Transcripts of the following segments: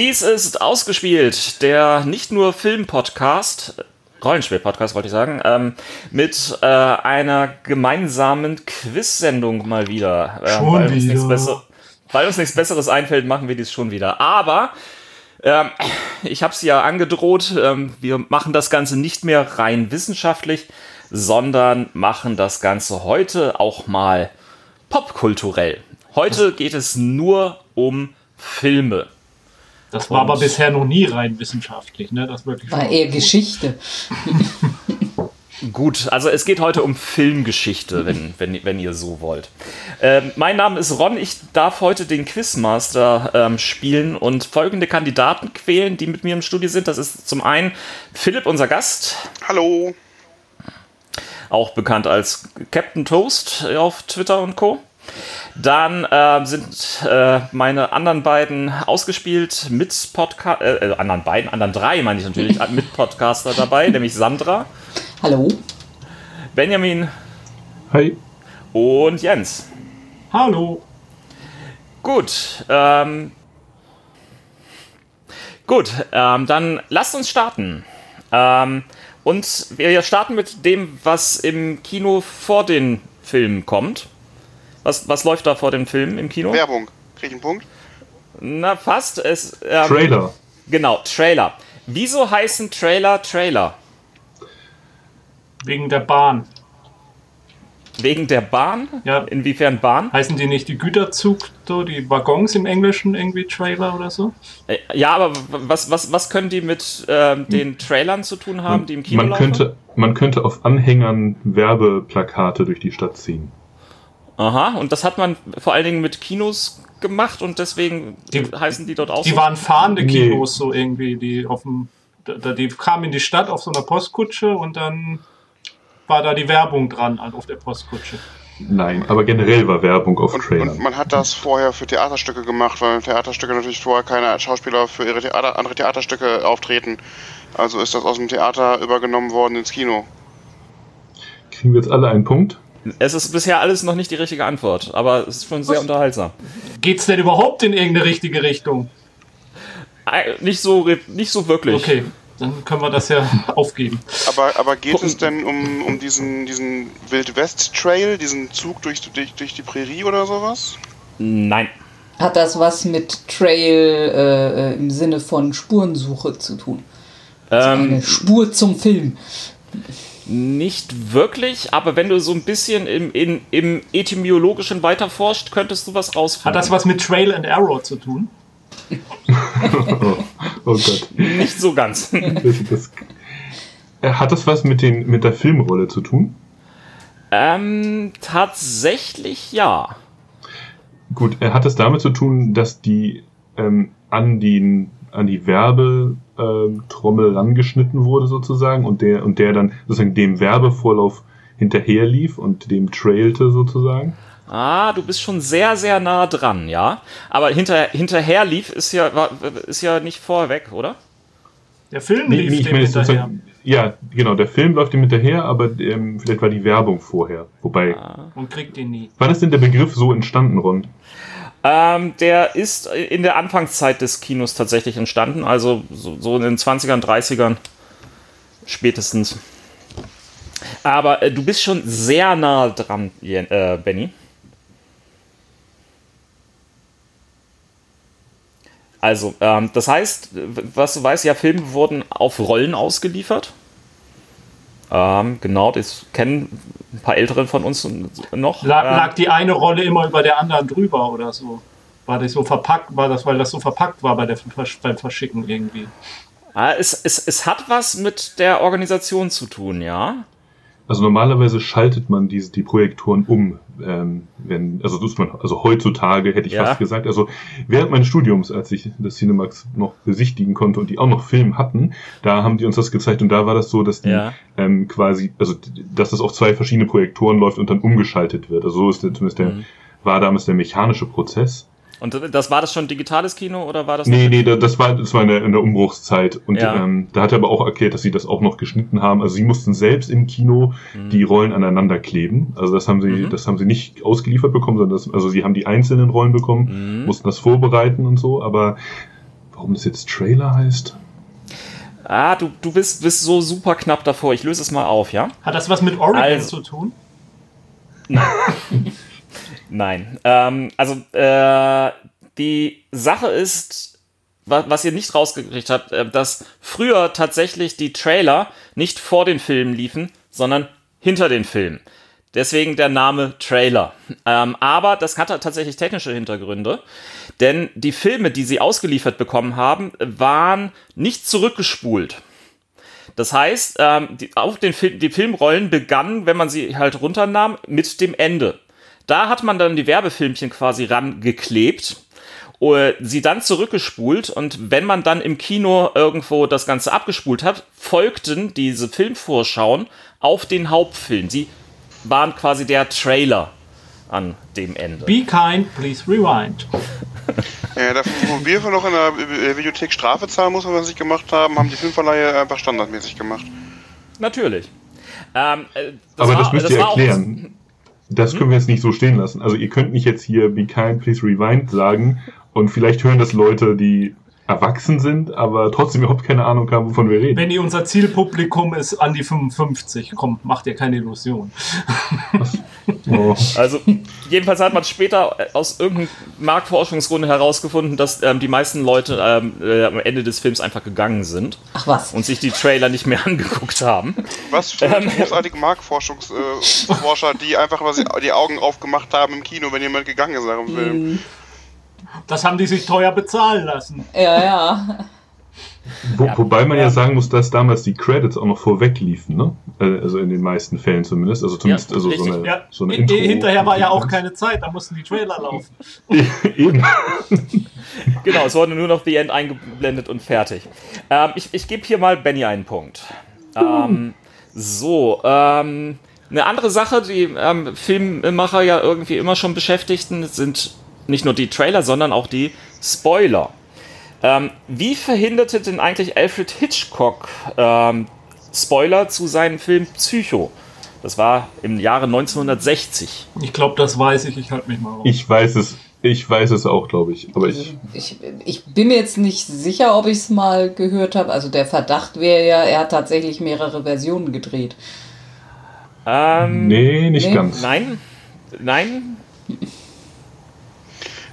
Dies ist ausgespielt, der nicht nur Film-Podcast, Rollenspiel-Podcast wollte ich sagen, ähm, mit äh, einer gemeinsamen Quiz-Sendung mal wieder. Ähm, Schon weil, uns nichts wieder. besser, weil uns nichts Besseres einfällt, machen wir dies schon wieder. Aber ähm, ich habe es ja angedroht, ähm, wir machen das Ganze nicht mehr rein wissenschaftlich, sondern machen das Ganze heute auch mal popkulturell. Heute geht es nur um Filme. Das war aber bisher noch nie rein wissenschaftlich, ne? Das wirklich War eher Geschichte. Gut, also es geht heute um Filmgeschichte, wenn, wenn, wenn ihr so wollt. Ähm, mein Name ist Ron, ich darf heute den Quizmaster ähm, spielen und folgende Kandidaten quälen, die mit mir im Studio sind. Das ist zum einen Philipp, unser Gast, Hallo. auch bekannt als Captain Toast auf Twitter und Co. Dann ähm, sind äh, meine anderen beiden ausgespielt mit Podcast, äh, äh, anderen beiden, anderen drei meine ich natürlich, mit Podcaster dabei, nämlich Sandra, Hallo? Benjamin Hi. und Jens. Hallo. Gut, ähm, gut, ähm, dann lasst uns starten. Ähm, und wir starten mit dem, was im Kino vor den Filmen kommt. Was, was läuft da vor den Filmen im Kino? Werbung. Krieg ich einen Punkt? Na, fast. Es, ähm, Trailer. Genau, Trailer. Wieso heißen Trailer Trailer? Wegen der Bahn. Wegen der Bahn? Ja. Inwiefern Bahn? Heißen die nicht die Güterzug, so die Waggons im Englischen irgendwie Trailer oder so? Äh, Ja, aber was, was, was können die mit ähm, den Trailern zu tun haben, die im Kino Man laufen? könnte, man könnte auf Anhängern Werbeplakate durch die Stadt ziehen. Aha, und das hat man vor allen Dingen mit Kinos gemacht und deswegen Die- heißen die dort auch Die so? waren fahrende Nee. Kinos so irgendwie, die auf dem, die kamen in die Stadt auf so einer Postkutsche und dann war da die Werbung dran halt auf der Postkutsche. Nein, aber generell war Werbung auf Und, Trailern. und man hat das vorher für Theaterstücke gemacht, weil Theaterstücke natürlich vorher keine Schauspieler für ihre Theater, andere Theaterstücke auftreten. Also ist das aus dem Theater übergenommen worden ins Kino. Kriegen wir jetzt alle einen Punkt? Es ist bisher alles noch nicht die richtige Antwort, aber es ist schon sehr unterhaltsam. Geht's denn überhaupt in irgendeine richtige Richtung? Nicht so, nicht so wirklich. Okay, dann können wir das ja aufgeben. Aber, aber geht Gucken. es denn um, um diesen, diesen Wild West Trail, diesen Zug durch, durch, durch die Prärie oder sowas? Nein. Hat das was mit Trail äh, im Sinne von Spurensuche zu tun? Eine Ähm, Spur zum Film. Nicht wirklich, aber wenn du so ein bisschen im, in, im Etymologischen weiterforscht, könntest du was rausfinden. Hat das was mit Trail and Arrow zu tun? Oh, Gott. Nicht so ganz. Das, das, Äh, hat das was mit, den, mit der Filmrolle zu tun? ähm, tatsächlich ja. Gut, er hat es damit zu tun, dass die ähm, an, die, an die Werbetrommel rangeschnitten wurde sozusagen und der, und der dann sozusagen dem Werbevorlauf hinterher lief und dem trailte sozusagen. Ah, du bist schon sehr, sehr nah dran, ja. Aber hinter, hinterher lief ist ja, war, ist ja nicht vorweg, oder? Der Film Nee, lief nee, ich dem meine hinterher. ja, genau, der Film läuft ihm hinterher, aber ähm, vielleicht war die Werbung vorher. Wobei, Und kriegt ihn nie. wann ist denn der Begriff so entstanden, Ron? Ähm, der ist in der Anfangszeit des Kinos tatsächlich entstanden, also so, so in den 20ern, 30ern spätestens. Aber äh, du bist schon sehr nah dran, Jen, äh, Benny. Also, ähm, das heißt, was du weißt, ja, Filme wurden auf Rollen ausgeliefert. Ähm, genau, das kennen ein paar Ältere von uns noch. Lag, Ähm, lag die eine Rolle immer über der anderen drüber oder so? War das so verpackt, war das, weil das so verpackt war bei der, beim Verschicken irgendwie? Ah, es, es, es hat was mit der Organisation zu tun, ja. Also normalerweise schaltet man diese, die Projektoren um, ähm, wenn, also tut man, also heutzutage hätte ich Ja. fast gesagt, also während meines Studiums, als ich das Cinemax noch besichtigen konnte und die auch noch Film hatten, da haben die uns das gezeigt und da war das so, dass die Ja. ähm, quasi, also dass das auf zwei verschiedene Projektoren läuft und dann umgeschaltet wird. Also so ist der, zumindest der, Mhm. war damals der mechanische Prozess. Und das war das schon digitales Kino oder war das Nee, nee, da- das war, das war in der, in der Umbruchszeit. Und Ja. ähm, da hat er aber auch erklärt, dass sie das auch noch geschnitten haben. Also sie mussten selbst im Kino die Rollen aneinander kleben. Also das haben sie, Mhm. das haben sie nicht ausgeliefert bekommen, sondern das, also sie haben die einzelnen Rollen bekommen, Mhm. mussten das vorbereiten und so, aber warum das jetzt Trailer heißt? Ah, du, du bist, bist so super knapp davor. Ich löse es mal auf, ja? Hat das was mit Oregon Also- zu tun? Nein. Ähm, also, äh, die Sache ist, wa was ihr nicht rausgekriegt habt, äh, dass früher tatsächlich die Trailer nicht vor den Filmen liefen, sondern hinter den Filmen. Deswegen der Name Trailer. Ähm, aber das hatte tatsächlich technische Hintergründe, denn die Filme, die sie ausgeliefert bekommen haben, waren nicht zurückgespult. Das heißt, ähm, die, auf den Film, die Filmrollen begannen, wenn man sie halt runternahm, mit dem Ende. Da hat man dann die Werbefilmchen quasi rangeklebt, äh, sie dann zurückgespult und wenn man dann im Kino irgendwo das Ganze abgespult hat, folgten diese Filmvorschauen auf den Hauptfilm. Sie waren quasi der Trailer an dem Ende. Be kind, please rewind. Ja, dafür, wo wir noch in der Videothek Strafe zahlen mussten, was sie gemacht haben, haben die Filmverleihe einfach standardmäßig gemacht. Natürlich. Ähm, äh, Aber das war- müsst ihr war auch- erklären. Das können wir jetzt nicht so stehen lassen. Also ihr könnt nicht jetzt hier Be kind, please rewind sagen und vielleicht hören das Leute, die erwachsen sind, aber trotzdem überhaupt keine Ahnung haben, wovon wir reden. Wenn ihr unser Zielpublikum ist an die 55, komm, macht ihr keine Illusion. Oh. Also, jedenfalls hat man später äh, aus irgendeinem Marktforschungsgrund herausgefunden, dass ähm, die meisten Leute ähm, äh, am Ende des Films einfach gegangen sind Ach was. und sich die Trailer nicht mehr angeguckt haben. Was für großartige Marktforschungsforscher, die einfach mal die Augen aufgemacht haben im Kino, wenn jemand gegangen ist nach dem Film. Das haben die sich teuer bezahlen lassen. Ja, ja. Wo, wobei man ja sagen muss, dass damals die Credits auch noch vorweg liefen, ne? Äh, Also in den meisten Fällen zumindest. Also zumindest Ja, also so eine, Ja, so eine eh- Intro. hinterher war ja auch keine Zeit, da mussten die Trailer laufen. Eben. Genau, es wurde nur noch The End eingeblendet und fertig. Ähm, ich ich gebe hier mal Benny einen Punkt. Ähm, so, ähm, eine andere Sache, die ähm, Filmemacher ja irgendwie immer schon beschäftigten, sind nicht nur die Trailer, sondern auch die Spoiler. Ähm, wie verhinderte denn eigentlich Alfred Hitchcock ähm, Spoiler zu seinem Film Psycho? Das war im Jahre 1960. Ich glaube, das weiß ich, ich halte mich mal raus. Ich weiß es, ich weiß es auch, glaube ich. Aber ich, Ich, ich bin mir jetzt nicht sicher, ob ich es mal gehört habe. Also der Verdacht wäre ja, er hat tatsächlich mehrere Versionen gedreht. Ähm, nee, nicht Nee. ganz. Nein, nein,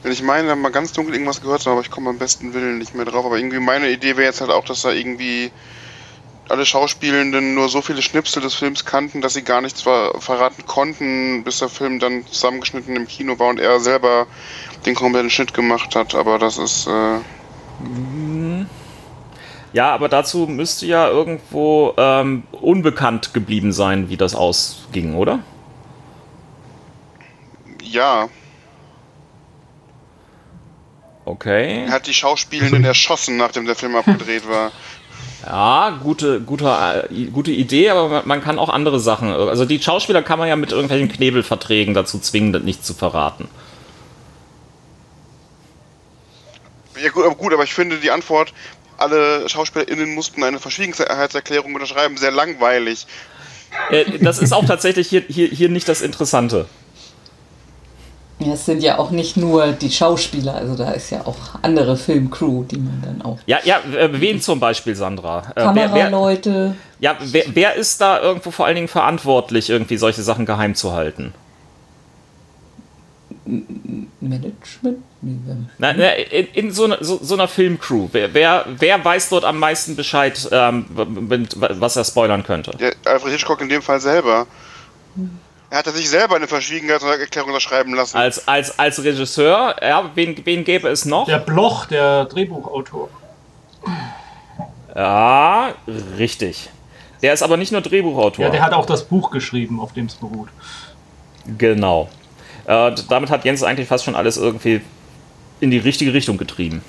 Wenn ich meine, mal ganz dunkel irgendwas gehört zu haben, aber ich komme am besten Willen nicht mehr drauf. Aber irgendwie meine Idee wäre jetzt halt auch, dass da irgendwie alle Schauspielenden nur so viele Schnipsel des Films kannten, dass sie gar nichts ver verraten konnten, bis der Film dann zusammengeschnitten im Kino war und er selber den kompletten Schnitt gemacht hat. Aber das ist, äh, Ja, aber dazu müsste ja irgendwo ähm, unbekannt geblieben sein, wie das ausging, oder? ja, Okay. er hat die Schauspielenden erschossen, nachdem der Film abgedreht war. Ja, gute, gute, äh, gute Idee, aber man- man kann auch andere Sachen. Also die Schauspieler kann man ja mit irgendwelchen Knebelverträgen dazu zwingen, das nicht zu verraten. Ja gut, aber gut, aber ich finde die Antwort, alle SchauspielerInnen mussten eine Verschwiegenheitserklärung unterschreiben, sehr langweilig. Äh, das ist auch tatsächlich hier, hier, hier nicht das Interessante. Ja, Es sind ja auch nicht nur die Schauspieler, also da ist ja auch andere Filmcrew, die man dann auch. Ja, ja, äh, wen zum Beispiel, Sandra? Äh, wer, wer, Kameraleute. ja, wer, wer ist da irgendwo vor allen Dingen verantwortlich, irgendwie solche Sachen geheim zu halten? Management? Na, in in so, einer- so, so einer Filmcrew, wer, wer, wer weiß dort am meisten Bescheid, ähm, was er spoilern könnte? Der Alfred Hitchcock in dem Fall selber. Er hat sich selber eine Verschwiegenheitserklärung unterschreiben lassen. Als, als, als Regisseur, ja, wen, wen gäbe es noch? Der Bloch, der Drehbuchautor. Ja, richtig. Der ist aber nicht nur Drehbuchautor. Ja, der hat auch das Buch geschrieben, auf dem es beruht. genau. Äh, damit hat Jens eigentlich fast schon alles irgendwie in die richtige Richtung getrieben.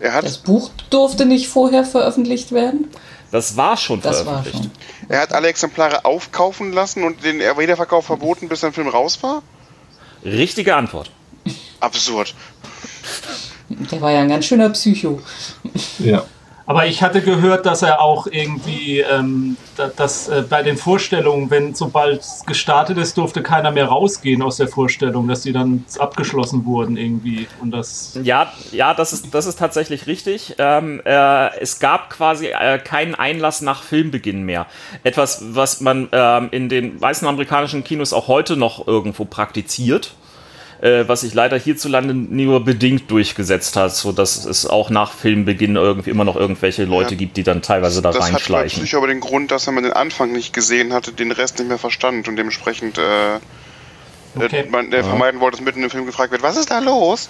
Er hat, Das Buch durfte nicht vorher veröffentlicht werden. Das war schon Das war veröffentlicht. schon. er hat alle Exemplare aufkaufen lassen und den Wiederverkauf verboten, bis der Film raus war? Richtige Antwort. Absurd. Der war ja ein ganz schöner Psycho. Ja. Aber ich hatte gehört, dass er auch irgendwie, ähm, da- dass äh, bei den Vorstellungen, wenn sobald es gestartet ist, durfte keiner mehr rausgehen aus der Vorstellung, dass die dann abgeschlossen wurden irgendwie. Und das. Ja, ja, das ist, das ist tatsächlich richtig. Ähm, äh, es gab quasi äh, keinen Einlass nach Filmbeginn mehr. Etwas, was man ähm, in den weißen amerikanischen Kinos auch heute noch irgendwo praktiziert. Äh, was sich leider hierzulande nur bedingt durchgesetzt hat, sodass es auch nach Filmbeginn irgendwie immer noch irgendwelche Leute Ja. gibt, die dann teilweise da das hat reinschleichen. natürlich aber den Grund, dass wenn man den Anfang nicht gesehen hatte, den Rest nicht mehr verstand und dementsprechend äh, Okay. äh, man der vermeiden wollte, dass mitten im Film gefragt wird, was ist da los?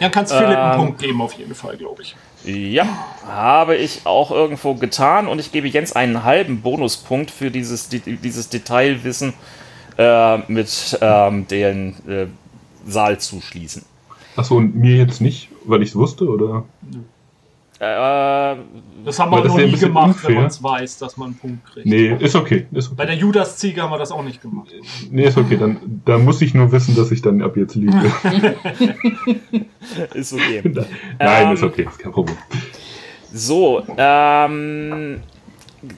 Ja, kannst Philipp einen Ähm. Punkt geben, auf jeden Fall, glaube ich. Ja, habe ich auch irgendwo getan und ich gebe Jens einen halben Bonuspunkt für dieses, di- dieses Detailwissen äh, mit ähm, den äh, Saal zuschließen. Achso, und mir jetzt nicht, weil ich es wusste, oder? Äh, Das haben wir noch nie gemacht, wenn unfair. man es weiß, dass man einen Punkt kriegt. Nee, ist okay. Ist Bei okay. der Judas-Ziege haben wir das auch nicht gemacht. Nee, ist okay. Dann, dann muss ich nur wissen, dass ich dann ab jetzt liege. ist okay. Nein, Ähm, ist okay, ist kein Problem. So, ähm,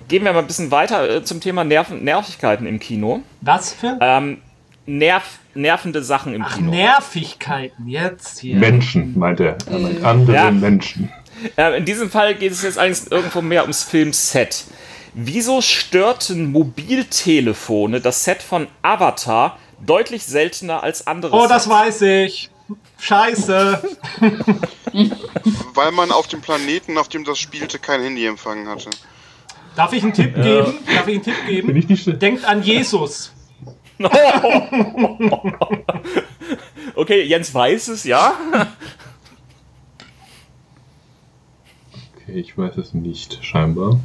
gehen wir mal ein bisschen weiter äh, zum Thema Nerven, Nervigkeiten im Kino. Was für? Ähm, nerv, nervende Sachen im Ach, Kino. Nervigkeiten, jetzt hier. Menschen, meint er. Meint andere Ja. Menschen. Äh, in diesem Fall geht es jetzt eigentlich irgendwo mehr ums Filmset. Wieso störten Mobiltelefone das Set von Avatar deutlich seltener als andere Oh, das Sets? weiß ich. Scheiße. Weil man auf dem Planeten, auf dem das spielte, kein Handyempfang hatte. Darf ich einen Tipp geben? Darf ich einen Tipp Bin geben? ich nicht schnell? Denkt an Jesus. Okay, Jens weiß es, ja. Okay, ich weiß es nicht, scheinbar.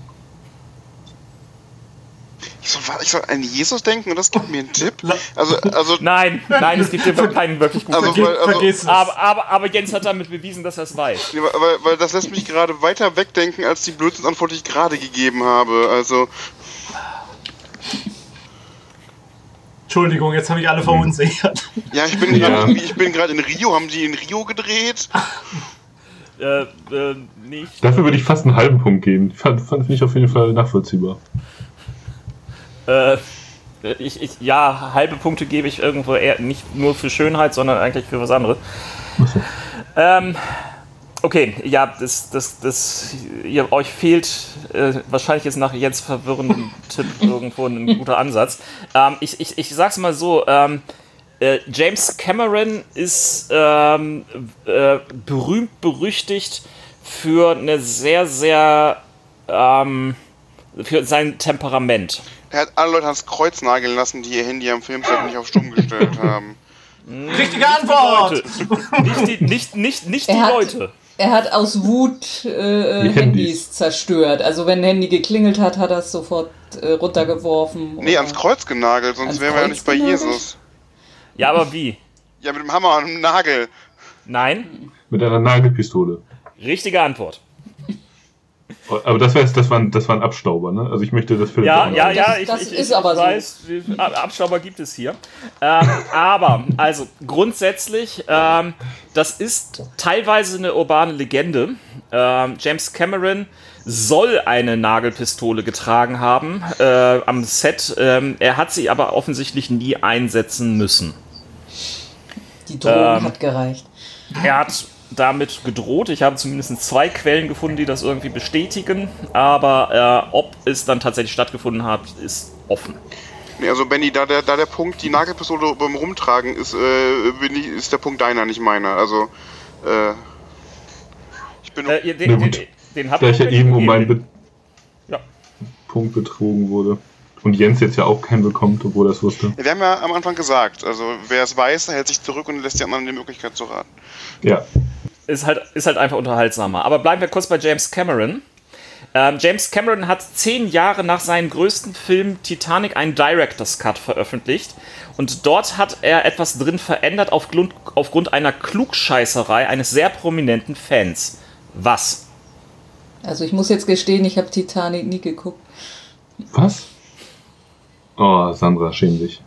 Ich soll, ich soll an Jesus denken und das gibt mir einen Tipp. Also, also, Nein, nein, es gibt hier keinen wirklich guten Also, Tipp. weil- also- Vergiss es. Aber, aber, aber Jens hat damit bewiesen, dass er es weiß. nee, weil, weil das lässt mich gerade weiter wegdenken als die Blödsinnsantwort, die ich gerade gegeben habe. Also, Entschuldigung, jetzt habe ich alle verunsichert. ja, ich bin Ja. gerade irgendwie- ich bin gerade in Rio. Haben die in Rio gedreht? Äh, äh, nicht. Dafür würde ich fast einen halben Punkt geben. Fand, fand ich auf jeden Fall nachvollziehbar. Äh, ich, ich, ja, halbe Punkte gebe ich irgendwo eher nicht nur für Schönheit, sondern eigentlich für was anderes. Ähm, okay, ja, das, das, das, ihr, euch fehlt äh, wahrscheinlich jetzt nach Jens verwirrenden Tipp irgendwo ein guter Ansatz. Ähm, ich, ich, ich sag's mal so, ähm, äh, James Cameron ist ähm, äh, berühmt berüchtigt für eine sehr, sehr ähm, für sein Temperament. Er hat alle Leute ans Kreuz nageln lassen, die ihr Handy am Filmset nicht auf Stumm gestellt haben. Richtige Antwort! Nicht die, nicht, nicht, nicht die Er hat- Leute. Er hat aus Wut äh, Die Handys. Handys. zerstört. Also wenn ein Handy geklingelt hat, hat er es sofort äh, runtergeworfen. Nee, ans Kreuz genagelt, sonst wären wir ja nicht bei genagelt? Jesus. Ja, aber wie? Ja, mit dem Hammer und dem Nagel. Nein? Mit einer Nagelpistole. Richtige Antwort. Aber das, war jetzt, das, war ein, das war ein Abstauber, ne? Also ich möchte das Philipp Ja, ja, ja, Das- ich, das ich, ist ich aber so. weiß, Abstauber gibt es hier. Ähm, aber, also grundsätzlich, ähm, das ist teilweise eine urbane Legende. Ähm, James Cameron soll eine Nagelpistole getragen haben äh, am Set. Ähm, er hat sie aber offensichtlich nie einsetzen müssen. Die Drohung Ähm, hat gereicht. Er hat damit gedroht. Ich habe zumindest zwei Quellen gefunden, die das irgendwie bestätigen. Aber äh, ob es dann tatsächlich stattgefunden hat, ist offen. Nee, also Benny, da der, da der Punkt, die Nagelpistole beim Rumtragen ist, äh, bin ich, ist der Punkt deiner, nicht meiner. Also, äh, ich bin. Äh, ihr- den, den, den habt Da ich ja eben um meinen Be Ja. Punkt betrogen wurde. Und Jens jetzt ja auch keinen bekommt, obwohl er es wusste. wir haben ja am Anfang gesagt, also wer es weiß, hält sich zurück und lässt die anderen die Möglichkeit zu raten. Ja. Ist halt, ist halt einfach unterhaltsamer. Aber bleiben wir kurz bei James Cameron. Ähm, James Cameron hat zehn Jahre nach seinem größten Film Titanic einen Director's Cut veröffentlicht. Und dort hat er etwas drin verändert aufgrund, aufgrund einer Klugscheißerei eines sehr prominenten Fans. Was? Also ich muss jetzt gestehen, ich habe Titanic nie geguckt. Was? Oh, Sandra, schäm dich.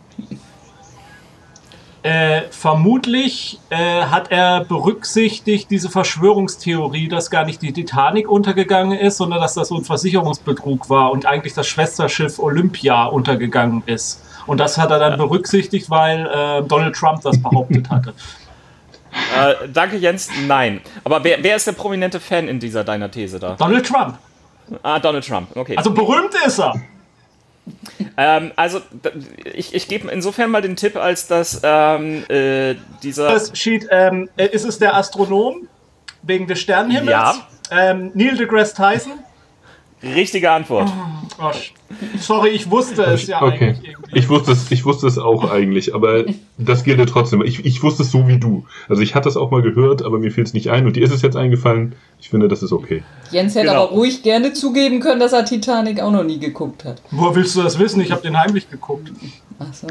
Äh, vermutlich äh, hat er berücksichtigt diese Verschwörungstheorie, dass gar nicht die Titanic untergegangen ist, sondern dass das so ein Versicherungsbetrug war und eigentlich das Schwesterschiff Olympia untergegangen ist. Und das hat er dann berücksichtigt, weil äh, Donald Trump das behauptet hatte. Äh, danke, Jens. Nein. Aber wer, wer ist der prominente Fan in dieser deiner These da? Donald Trump. Ah, Donald Trump. Okay. Also berühmt ist er. Ähm, also, ich, ich gebe insofern mal den Tipp, als dass ähm, äh, dieser. Das Sheet, ähm, äh, ist es der Astronom wegen des Sternenhimmels? Ja. Ähm, Neil deGrasse Tyson? Richtige Antwort. Oh, sorry, ich wusste es ja okay. eigentlich irgendwie. Ich wusste es, ich wusste es auch eigentlich, aber das gilt ja trotzdem. Ich, ich wusste es so wie du. Also ich hatte es auch mal gehört, aber mir fiel es nicht ein und dir ist es jetzt eingefallen. Ich finde, das ist okay. Jens hätte Genau. aber ruhig gerne zugeben können, dass er Titanic auch noch nie geguckt hat. Woher willst du das wissen? Ich habe den heimlich geguckt. Ach so.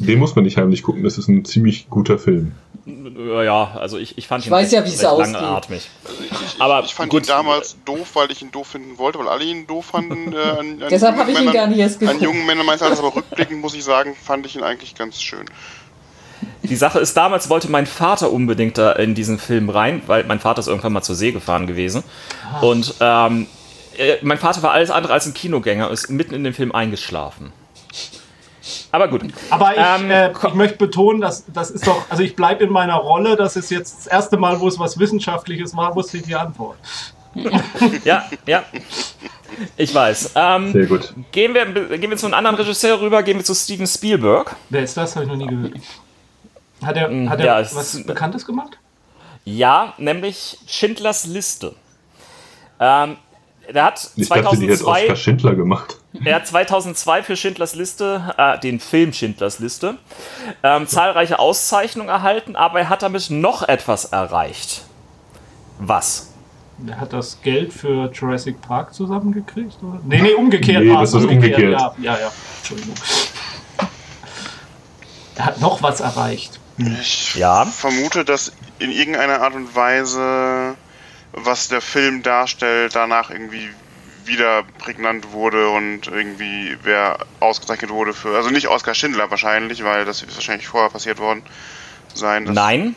Den muss man nicht heimlich gucken. Das ist ein ziemlich guter Film. Ja, also ich, ich fand Ich ihn weiß recht- ja, wie es langatmig. Aber Ich fand gut, ihn damals doof, weil ich ihn doof finden wollte, weil alle ihn doof fanden. Äh, an, an Deshalb habe ich ihn gar nicht erst An geguckt. jungen Männern meines Alters, aber rückblickend muss ich sagen, fand ich ihn eigentlich ganz schön. Die Sache ist, damals wollte mein Vater unbedingt da in diesen Film rein, weil mein Vater ist irgendwann mal zur See gefahren gewesen. Und ähm, äh, mein Vater war alles andere als ein Kinogänger, ist mitten in dem Film eingeschlafen. Aber gut. Aber ich, Ähm, äh, ich möchte betonen, dass das ist doch, also ich bleibe in meiner Rolle, das ist jetzt das erste Mal, wo es was Wissenschaftliches war, wusste ich die Antwort. Ja, ja. Ich weiß. Ähm, Sehr gut. gehen, wir, gehen wir zu einem anderen Regisseur rüber, gehen wir zu Steven Spielberg. Wer ist das? Habe ich noch nie gehört. Hat er, hat ja, er es was ist- Bekanntes gemacht? Ja, nämlich Schindlers Liste. Ähm, der hat Ich dachte, die 2002 Oskar Schindler gemacht. Er hat 2002 für Schindlers Liste, äh, den Film Schindlers Liste, ähm, zahlreiche Auszeichnungen erhalten, aber er hat damit noch etwas erreicht. Was? Der hat das Geld für Jurassic Park zusammengekriegt? Oder? Nee, nee, umgekehrt Nee, war das es. ist umgekehrt. Ja, ja, ja. Entschuldigung. Er hat noch was erreicht. Ich Ja. vermute, dass in irgendeiner Art und Weise, was der Film darstellt, danach irgendwie wieder prägnant wurde und irgendwie wer ausgezeichnet wurde für. Also nicht Oskar Schindler wahrscheinlich, weil das ist wahrscheinlich vorher passiert worden sein. Nein,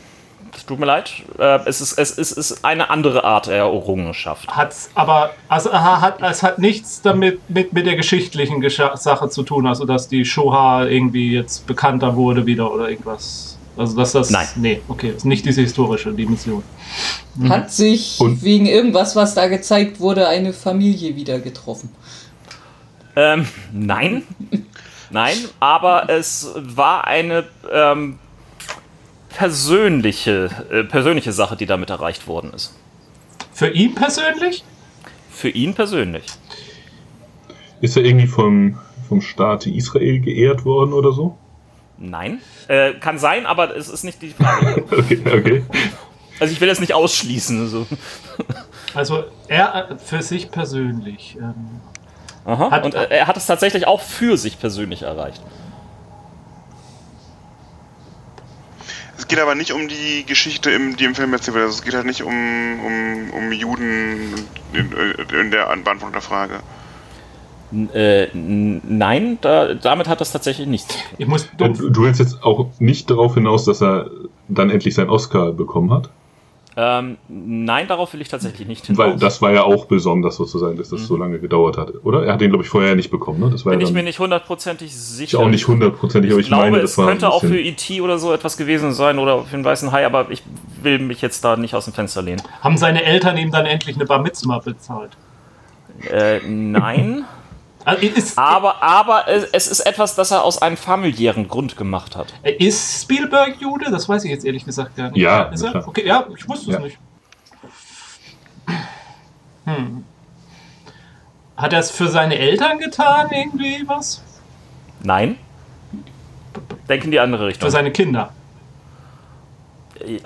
es tut mir leid. Äh, es, ist, es, ist, es ist eine andere Art der Errungenschaft. Hat's aber, also aha, hat, es hat nichts damit mit, mit der geschichtlichen Sache zu tun, also dass die Shoah irgendwie jetzt bekannter wurde wieder oder irgendwas. Also dass das. Nein. Nee, okay, ist nicht diese historische Dimension. Hat sich Und- wegen irgendwas, was da gezeigt wurde, eine Familie wieder getroffen. Ähm, nein. Nein, aber es war eine ähm, persönliche, äh, persönliche Sache, die damit erreicht worden ist. Für ihn persönlich? Für ihn persönlich. Ist er irgendwie vom, vom Staat Israel geehrt worden oder so? Nein. Äh, kann sein, aber es ist nicht die Frage. Okay, okay. Also ich will das nicht ausschließen. Also. Also er äh, für sich persönlich. Ähm, Aha. Hat- Und äh, er hat es tatsächlich auch für sich persönlich erreicht. Es geht aber nicht um die Geschichte, im, die im Film erzählt wird. Also es geht halt nicht um, um, um Juden in, in der Beantwortung der Frage. Äh, nein, da, damit hat das tatsächlich nichts zu tun. ich muss Du, du willst jetzt auch nicht darauf hinaus, dass er dann endlich seinen Oscar bekommen hat? Ähm, nein, darauf will ich tatsächlich nicht hinaus. Weil das war ja auch besonders sozusagen, dass das so lange gedauert hat, oder? Er hat den, glaube ich, vorher nicht bekommen, ne? Das war Bin ja ich mir nicht hundertprozentig ich sicher. auch nicht hundertprozentig, aber Ich ich, glaube, meine, es das war könnte ein auch für E.T. oder so etwas gewesen sein oder für den weißen Hai, aber ich will mich jetzt da nicht aus dem Fenster lehnen. haben seine Eltern ihm dann endlich eine Bar Mitzvah bezahlt. Äh, nein. Also ist, aber aber es, es ist etwas, das er aus einem familiären Grund gemacht hat. ist Spielberg Jude? Das weiß ich jetzt ehrlich gesagt gar nicht. Ja, ist er? Okay, ja, ich wusste Ja. es nicht. Hm. Hat er es für seine Eltern getan, irgendwie was? Nein. Denk in die andere Richtung. Für seine Kinder.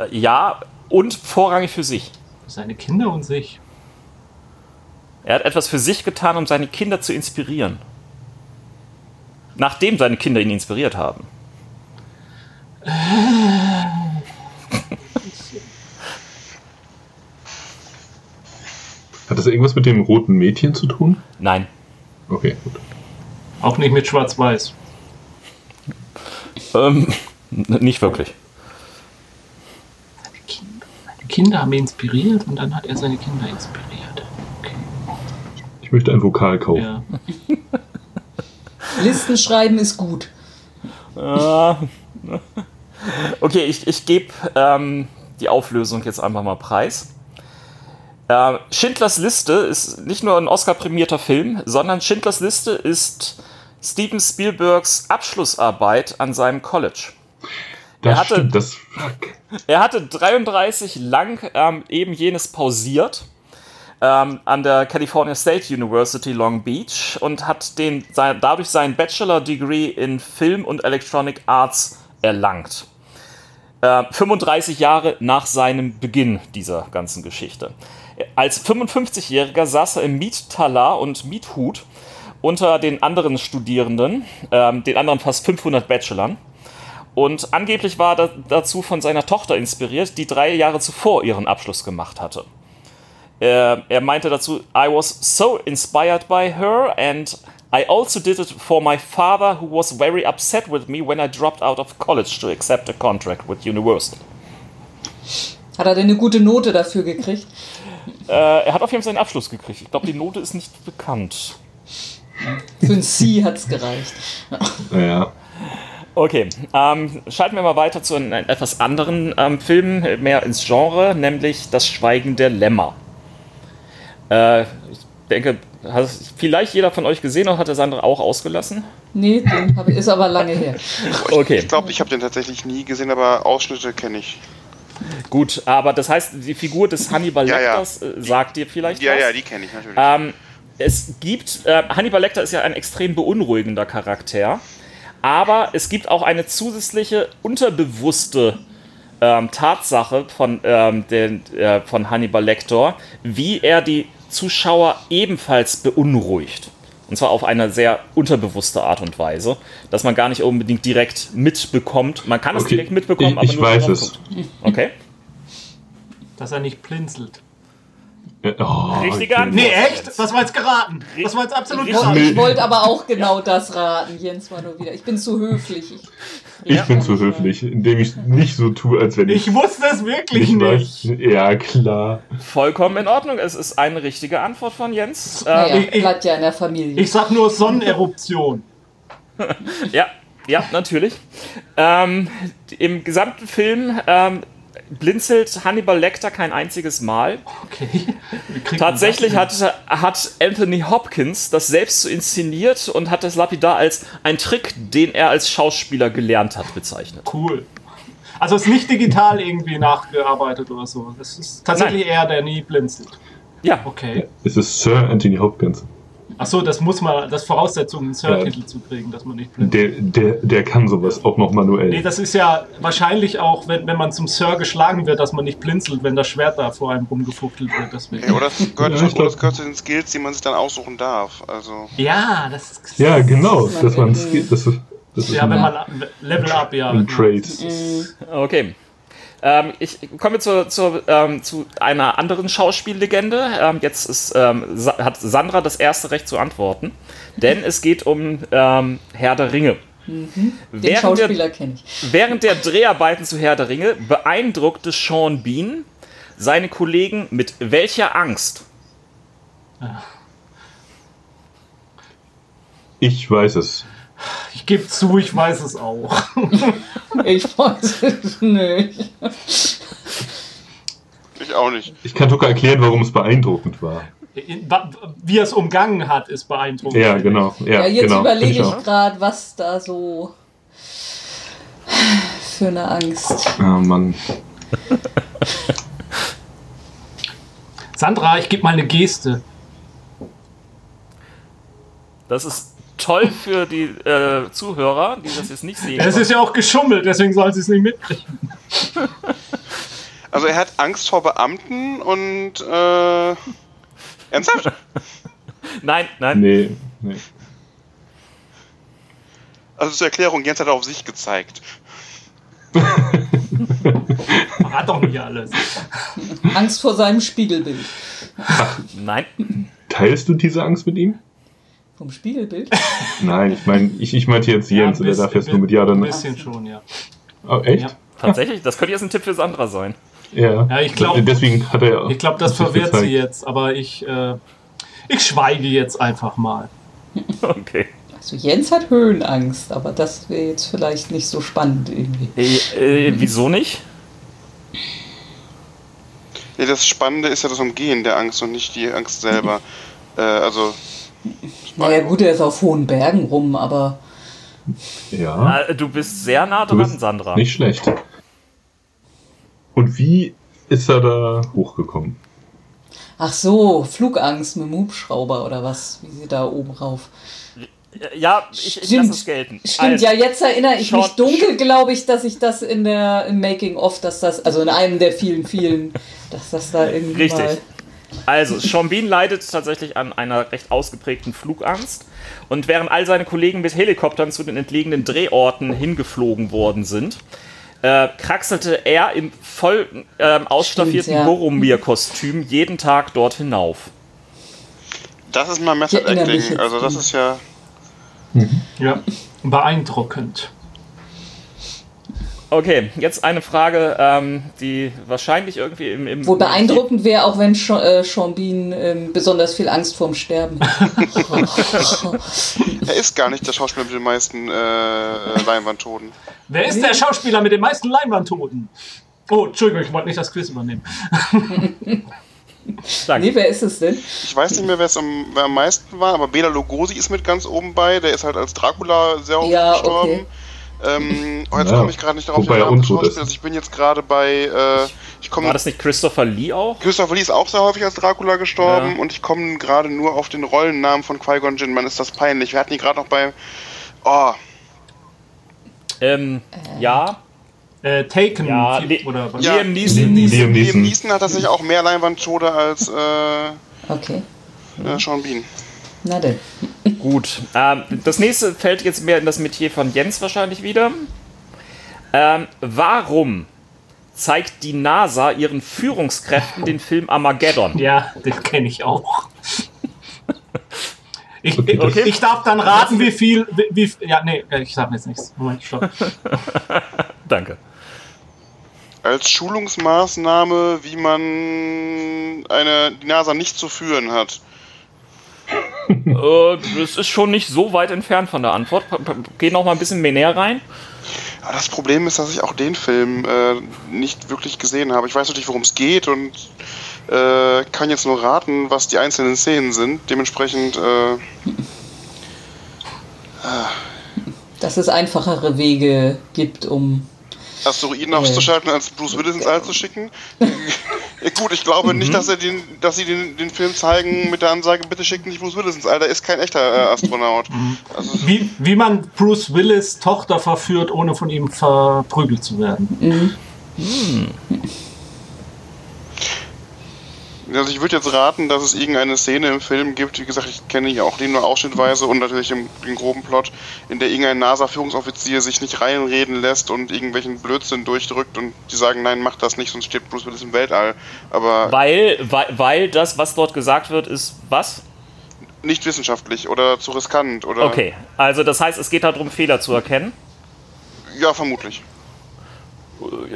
Ja, und vorrangig für sich. Für seine Kinder und sich. Er hat etwas für sich getan, um seine Kinder zu inspirieren. Nachdem seine Kinder ihn inspiriert haben. Hat das irgendwas mit dem roten Mädchen zu tun? Nein. Okay, gut. Auch nicht mit Schwarz-Weiß. Ähm, nicht wirklich. Seine Kinder, seine Kinder haben ihn inspiriert und dann hat er seine Kinder inspiriert. Okay. Ich möchte ein Vokal kaufen. Ja. Listen schreiben ist gut. Äh, okay, ich, ich gebe ähm, die Auflösung jetzt einfach mal preis. Äh, Schindlers Liste ist nicht nur ein Oscar-prämierter Film, sondern Schindlers Liste ist Steven Spielbergs Abschlussarbeit an seinem College. Das Er hatte- stimmt, das fuck. Er hatte 33 lang ähm, eben jenes pausiert ähm, an der California State University Long Beach und hat den, sein, dadurch sein Bachelor-Degree in Film und Electronic Arts erlangt. Äh, 35 Jahre nach seinem Beginn dieser ganzen Geschichte. Als 55-Jähriger saß er im Miettalar und Miethut unter den anderen Studierenden, ähm, den anderen fast 500 Bachelorn. Und angeblich war er dazu von seiner Tochter inspiriert, die drei Jahre zuvor ihren Abschluss gemacht hatte. Er, er meinte dazu, I was so inspired by her and I also did it for my father who was very upset with me when I dropped out of college to accept a contract with Universal. Hat er denn eine gute Note dafür gekriegt? Äh, er hat auf jeden Fall seinen Abschluss gekriegt. Ich glaube, die Note ist nicht bekannt. Für ein C hat's gereicht. Naja. Okay, ähm, schalten wir mal weiter zu einem etwas anderen ähm, Film, mehr ins Genre, nämlich Das Schweigen der Lämmer. Äh, ich denke, hat vielleicht jeder von euch gesehen oder hat der Sandra auch ausgelassen? Nee, den hab, ist aber lange her. Okay. Ich glaube, ich habe den tatsächlich nie gesehen, aber Ausschnitte kenne ich. Gut, aber das heißt, die Figur des Hannibal Ja, ja. Lecters äh, sagt dir vielleicht Ja, was? ja, die kenne ich natürlich. Ähm, es gibt, äh, Hannibal Lecter ist ja ein extrem beunruhigender Charakter, aber es gibt auch eine zusätzliche unterbewusste ähm, Tatsache von, ähm, den, äh, von Hannibal Lecter, wie er die Zuschauer ebenfalls beunruhigt. Und zwar auf eine sehr unterbewusste Art und Weise, dass man gar nicht unbedingt direkt mitbekommt. Man kann es Okay, direkt mitbekommen, ich- ich aber nur weiß es. Okay. Dass er nicht blinzelt. Äh, Oh, Richtige. Antwort. Nee, echt? Das war jetzt geraten. Das war jetzt absolut Richtig. geraten. Ich wollte aber auch genau das raten. Jens war nur wieder. Ich bin zu höflich. Ich, Ja. bin zu höflich, indem ich nicht so tue, als wenn ich, Ich wusste es wirklich nicht nicht. Ja, klar. Vollkommen in Ordnung. Es ist eine richtige Antwort von Jens. Ähm, naja, ich- ich- bleibt ja in der Familie. Ich sag nur Sonneneruption. Ja, ja, natürlich. Ähm, Im gesamten Film ähm, blinzelt Hannibal Lecter kein einziges Mal. Okay. Tatsächlich hat, hat Anthony Hopkins das selbst so inszeniert und hat das lapidar als ein Trick, den er als Schauspieler gelernt hat, bezeichnet. Cool. Also es ist nicht digital irgendwie nachgearbeitet oder so. Es ist tatsächlich er, der nie blinzelt. Ja, Okay. Es ist Sir Anthony Hopkins. Achso, das muss man, das ist Voraussetzung, einen Sir-Titel zu kriegen, dass man nicht blinzelt. Der, der, der kann sowas auch noch manuell. Nee, das ist ja wahrscheinlich auch, wenn, wenn man zum Sir geschlagen wird, dass man nicht blinzelt, wenn das Schwert da vor einem rumgefuchtelt wird. Deswegen. Ja, oder das gehört, Ja, oder das gehört zu den Skills, die man sich dann aussuchen darf. Also, Ja, das ist. ja, genau. Das ist Das, war ein man- Skill- das, ist, das ist Ja, ein, wenn man Level Up, ja. ein Trade. okay. Ähm, ich komme zu, zu, ähm, zu einer anderen Schauspiellegende. Ähm, jetzt ist, ähm, Sa hat Sandra das erste Recht zu antworten, denn es geht um ähm, Herr der Ringe. Den Während der, Schauspieler kenne ich. während der Dreharbeiten zu Herr der Ringe beeindruckte Sean Bean seine Kollegen mit welcher Angst? Ich weiß es. Ich gebe zu, ich weiß es auch. Ich weiß es nicht. ich auch nicht. Ich kann sogar erklären, warum es beeindruckend war. Wie er es umgangen hat, ist beeindruckend. Ja, genau. Ja, Ja, jetzt genau. überlege ich gerade, was da so für eine Angst. Oh Mann. Sandra, ich gebe mal eine Geste. Das ist toll für die äh, Zuhörer, die das jetzt nicht sehen. Es ist ja auch geschummelt, deswegen soll sie es nicht mitkriegen. Also er hat Angst vor Beamten und äh, ernsthaft? nein, nein. Nee, nee. Also zur Erklärung, Jens hat auf sich gezeigt. Verrat doch nicht alles. Angst vor seinem Spiegelbild. Nein. Teilst du diese Angst mit ihm? Vom Spiegelbild? Nein, ich meine, ich, ich meinte jetzt Ja, Jens, ein und der darf bisschen- jetzt nur mit Ja oder Ein Nein. bisschen schon, ja. Oh, echt? Ja. Tatsächlich, das könnte jetzt ein Tipp für Sandra sein. Ja. Ja, ich glaub- Deswegen hat er Ich glaube, das verwirrt gezeigt. sie jetzt, aber ich, äh, ich schweige jetzt einfach mal. Okay. Also Jens hat Höhenangst, aber das wäre jetzt vielleicht nicht so spannend irgendwie. Äh, äh, wieso nicht? Ja, das Spannende ist ja das Umgehen der Angst und nicht die Angst selber. äh, also, Naja gut, er ist auf hohen Bergen rum, aber Ja, Äh, du bist sehr nah du dran, bist Sandra. nicht schlecht. Und wie ist er da hochgekommen? ach so, Flugangst mit dem Hubschrauber oder was, wie sie da oben rauf. Ja, ich, ich Stimmt. lasse es gelten. Stimmt, Also, ja, jetzt erinnere ich mich dunkel, glaube ich, dass ich das in der im Making of, dass das, also in einem der vielen, vielen, dass das da irgendwie Richtig. mal. Also, Sean Bean leidet tatsächlich an einer recht ausgeprägten Flugangst. Und während all seine Kollegen mit Helikoptern zu den entlegenen Drehorten hingeflogen worden sind, äh, kraxelte er im voll ähm, ausstaffierten ja. Boromir-Kostüm jeden Tag dort hinauf. das ist mal Method Acting. Also, das ist ja. Ja, beeindruckend. Okay, jetzt eine Frage, ähm, die wahrscheinlich irgendwie im. im Wohl beeindruckend wäre auch, wenn Sean, äh, Bean ähm, besonders viel Angst vorm Sterben hat. Er ist gar nicht der Schauspieler mit den meisten äh, Leinwandtoten. Wer ist der Schauspieler mit den meisten Leinwandtoten? Oh, Entschuldigung, ich wollte nicht das Quiz übernehmen. Danke. nee, wer ist es denn? Ich weiß nicht mehr, wer es am, wer am meisten war, aber Bela Lugosi ist mit ganz oben bei. Der ist halt als Dracula sehr oft Ja, gestorben. okay. Ähm, oh, jetzt Ja, komme ich gerade nicht darauf, wobei den er untot ist. Ich bin jetzt gerade bei. Äh, ich War komme. das nicht Christopher Lee auch? Christopher Lee ist auch sehr häufig als Dracula gestorben Ja. und ich komme gerade nur auf den Rollennamen von Qui-Gon Jinn. Man ist das peinlich. Wir hatten ihn gerade noch bei. Oh, Ähm, ja. Äh, Taken Ja, Le- oder was? Ja. Liam Neeson. Liam Neeson. Liam Neeson hat tatsächlich auch mehr Leinwandtode als äh, Okay, äh, Sean Bean. Na denn. Gut. Ähm, das nächste fällt jetzt mehr in das Metier von Jens wahrscheinlich wieder. Ähm, warum zeigt die NASA ihren Führungskräften den Film Armageddon? Ja, den kenne ich auch. Ich, Okay, ich, okay. ich darf dann raten, wie viel. Wie, wie, ja, nee, äh, ich sag jetzt nichts. Moment, stopp. Danke. Als Schulungsmaßnahme, wie man eine, die NASA nicht zu führen hat. Äh, das ist schon nicht so weit entfernt von der Antwort. Geh noch mal ein bisschen mehr näher rein. Aber das Problem ist, dass ich auch den Film äh, nicht wirklich gesehen habe. Ich weiß natürlich, worum es geht und äh, kann jetzt nur raten, was die einzelnen Szenen sind. Dementsprechend, äh, Dass es einfachere Wege gibt, um. Asteroiden auszuschalten, als Bruce Willis ins All zu schicken. gut, ich glaube nicht, dass, er den, dass sie den, den Film zeigen mit der Ansage, bitte schickt nicht Bruce Willis ins All. Der ist kein echter äh, Astronaut. Also, Wie, wie man Bruce Willis Tochter verführt, ohne von ihm verprügelt zu werden. Also ich würde jetzt raten, dass es irgendeine Szene im Film gibt, wie gesagt, ich kenne ja auch den nur ausschnittweise und natürlich im, den groben Plot, in der irgendein NASA-Führungsoffizier sich nicht reinreden lässt und irgendwelchen Blödsinn durchdrückt und die sagen, nein, mach das nicht, sonst stirbt Bruce Willis im Weltall. Aber Weil, weil, weil das, was dort gesagt wird, ist was? nicht wissenschaftlich oder zu riskant oder... Okay, also das heißt, es geht darum, Fehler zu erkennen. Ja, vermutlich.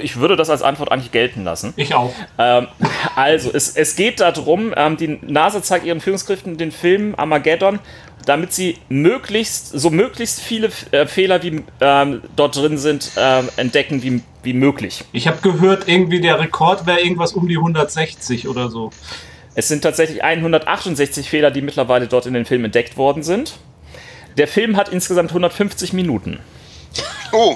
Ich würde das als Antwort eigentlich gelten lassen. Ich auch. Ähm, also, es, es geht darum, ähm, die NASA zeigt ihren Führungskräften den Film Armageddon, damit sie möglichst, so möglichst viele äh, Fehler, wie ähm, dort drin sind, ähm, entdecken wie, wie möglich. Ich habe gehört, irgendwie der Rekord wäre irgendwas um die 160 oder so. Es sind tatsächlich 168 Fehler, die mittlerweile dort in den Film entdeckt worden sind. Der Film hat insgesamt 150 Minuten. Oh,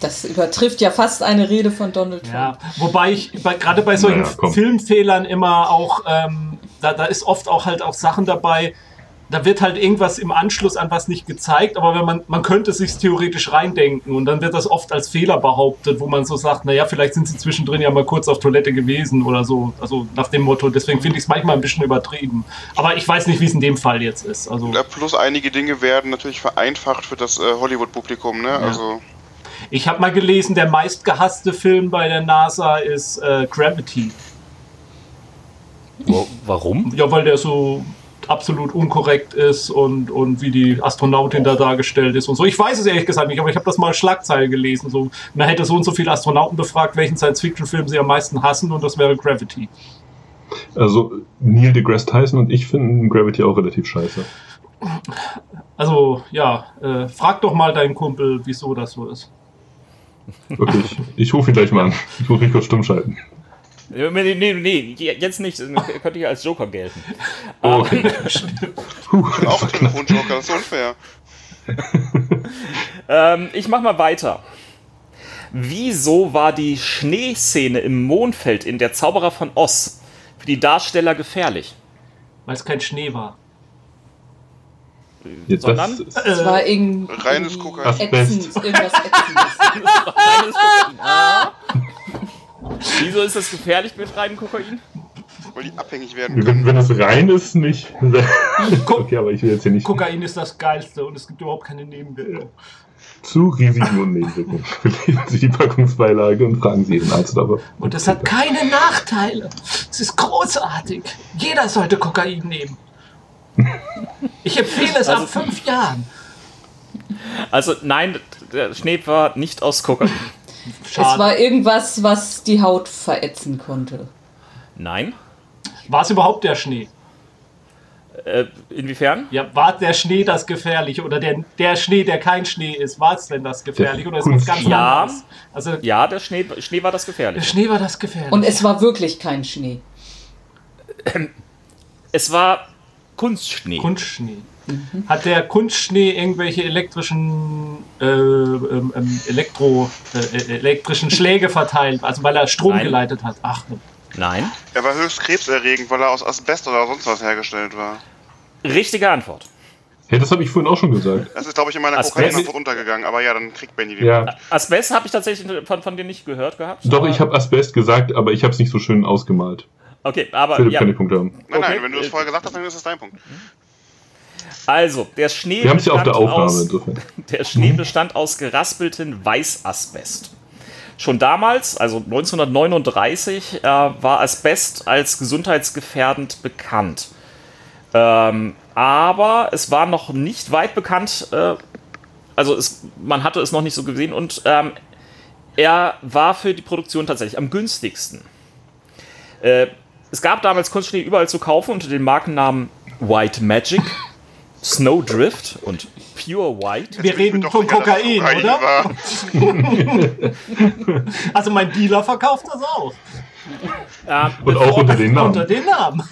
Das übertrifft ja fast eine Rede von Donald Trump. Ja, wobei ich bei, gerade bei solchen Naja. Filmfehlern immer auch, ähm, da, da ist oft auch halt auch Sachen dabei, da wird halt irgendwas im Anschluss an was nicht gezeigt, aber wenn man, man könnte sich theoretisch reindenken und dann wird das oft als Fehler behauptet, wo man so sagt, naja, vielleicht sind sie zwischendrin ja mal kurz auf Toilette gewesen oder so, also nach dem Motto, deswegen finde ich es manchmal ein bisschen übertrieben. Aber ich weiß nicht, wie es in dem Fall jetzt ist. Also ja, plus einige Dinge werden natürlich vereinfacht für das äh, Hollywood-Publikum, ne? Also, ich habe mal gelesen, der meistgehasste Film bei der NASA ist äh, Gravity. Warum? Ja, weil der so absolut unkorrekt ist und, und wie die Astronautin da dargestellt ist und so. Ich weiß es ehrlich gesagt nicht, aber ich habe das mal Schlagzeile gelesen. So, man hätte so und so viele Astronauten befragt, welchen Science-Fiction-Film sie am meisten hassen und das wäre Gravity. Also Neil deGrasse Tyson und ich finden Gravity auch relativ scheiße. Also ja, äh, frag doch mal deinen Kumpel, wieso das so ist. Okay, ich, rufe ihn gleich mal an. Ich muss mich kurz stumm schalten. Nee, nee, nee, jetzt nicht. Könnte ich als Joker gelten. Oh, okay. Puh, ich bin auch Telefonjoker, das ist unfair. ähm, ich mach mal weiter. Wieso war die Schneeszene im Mondfeld in Der Zauberer von Oz für die Darsteller gefährlich? Weil es kein Schnee war. Jetzt Sondern? das, Es war irgendwie Reines Kokain. ätzend, irgendwas ätzendes. Ah. Wieso ist das gefährlich mit reinem Kokain? Weil die abhängig werden können. wenn, wenn es rein ist, nicht. Okay, aber ich will jetzt hier nicht Kokain ist das Geilste und es gibt überhaupt keine Nebenwirkungen. zu Risiken und Nebenwirkungen. Lesen Sie die Packungsbeilage und fragen Sie Ihren Arzt aber. Und das hat keine Nachteile. Es ist großartig. Jeder sollte Kokain nehmen. Ich empfehle es ab fünf Jahren. Also nein, der Schnee war nicht aus Kokain. Es Schade. war irgendwas, was die Haut verätzen konnte. Nein. War es überhaupt der Schnee? Äh, inwiefern? Ja, war der Schnee das gefährlich oder der, der Schnee, der kein Schnee ist, war es denn das gefährlich oder ist es ganz. Ja. anderes? Also Ja, der Schnee, Schnee war das der gefährlich. Schnee war das gefährlich. Und es war wirklich kein Schnee. Es war Kunstschnee. Kunstschnee. Hat der Kunstschnee irgendwelche elektrischen äh, ähm, ähm, Elektro, äh, äh, elektrischen Schläge verteilt, also weil er Strom Nein. geleitet hat? Ach, Nein. Er war höchst krebserregend, weil er aus Asbest oder sonst was hergestellt war. Richtige Antwort. Hey, das habe ich vorhin auch schon gesagt. Das ist, glaube ich, in meiner Asbest? Kokainantwort untergegangen. Aber ja, dann kriegt Benny den. Ja, Asbest habe ich tatsächlich von, von dir nicht gehört gehabt. doch, ich habe Asbest gesagt, aber ich habe es nicht so schön ausgemalt. Okay, aber Philipp ja. kann die Punkte haben. Nein, Okay, nein, wenn du es äh, vorher gesagt hast, dann ist es dein Punkt. Also, der Schnee, Wir haben es ja auf der bestand Aufnahme aus, insofern. der Schnee bestand aus geraspelten Weißasbest. Schon damals, also 1939, äh, war Asbest als gesundheitsgefährdend bekannt. Ähm, aber es war noch nicht weit bekannt, äh, also es, man hatte es noch nicht so gesehen und ähm, er war für die Produktion tatsächlich am günstigsten. Äh, es gab damals Kunstschnee überall zu kaufen unter den Markennamen White Magic, Snowdrift und Pure White. wir reden von es Kokain, oder? Also mein Dealer verkauft das auch. Ähm, Und auch unter den Namen. Unter den Namen.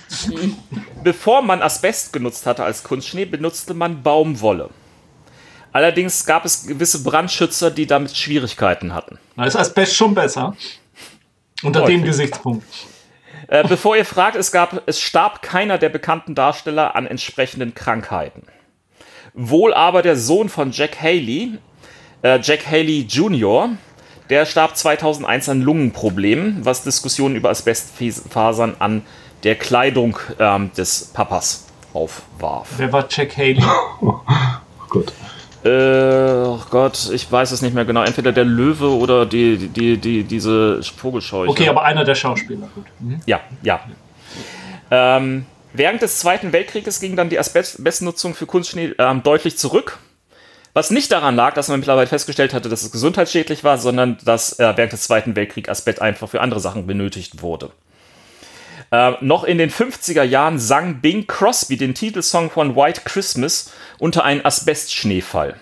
Bevor man Asbest genutzt hatte als Kunstschnee, benutzte man Baumwolle. Allerdings gab es gewisse Brandschützer, die damit Schwierigkeiten hatten. Da ist Asbest schon besser. Unter Deutlich. dem Gesichtspunkt. Äh, bevor ihr fragt, es, gab, es starb keiner der bekannten Darsteller an entsprechenden Krankheiten. Wohl aber der Sohn von Jack Haley, äh, Jack Haley Jr., der starb 2001 an Lungenproblemen, was Diskussionen über Asbestfasern an der Kleidung ähm, des Papas aufwarf. Wer war Jack Haley? Oh Gott. Äh, oh Gott, ich weiß es nicht mehr genau. Entweder der Löwe oder die, die, die, diese Vogelscheuche. Okay, aber einer der Schauspieler. Gut. Mhm. Ja, ja. Ähm, während des Zweiten Weltkrieges ging dann die Asbestnutzung für Kunstschnee ähm, deutlich zurück. Was nicht daran lag, dass man mittlerweile festgestellt hatte, dass es gesundheitsschädlich war, sondern dass äh, während des Zweiten Weltkriegs Asbest einfach für andere Sachen benötigt wurde. Äh, noch in den 50er Jahren sang Bing Crosby den Titelsong von White Christmas unter einen Asbestschneefall.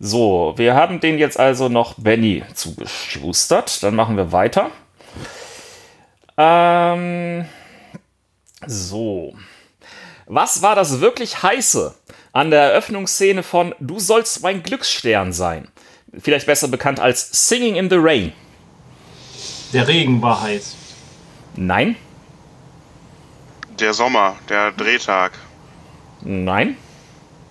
So, wir haben den jetzt also noch Benny zugeschustert. Dann machen wir weiter. Ähm, so. Was war das wirklich heiße an der Eröffnungsszene von Du sollst mein Glücksstern sein? Vielleicht besser bekannt als Singing in the Rain. Der Regen war heiß. Nein, Der Sommer, der Drehtag. nein.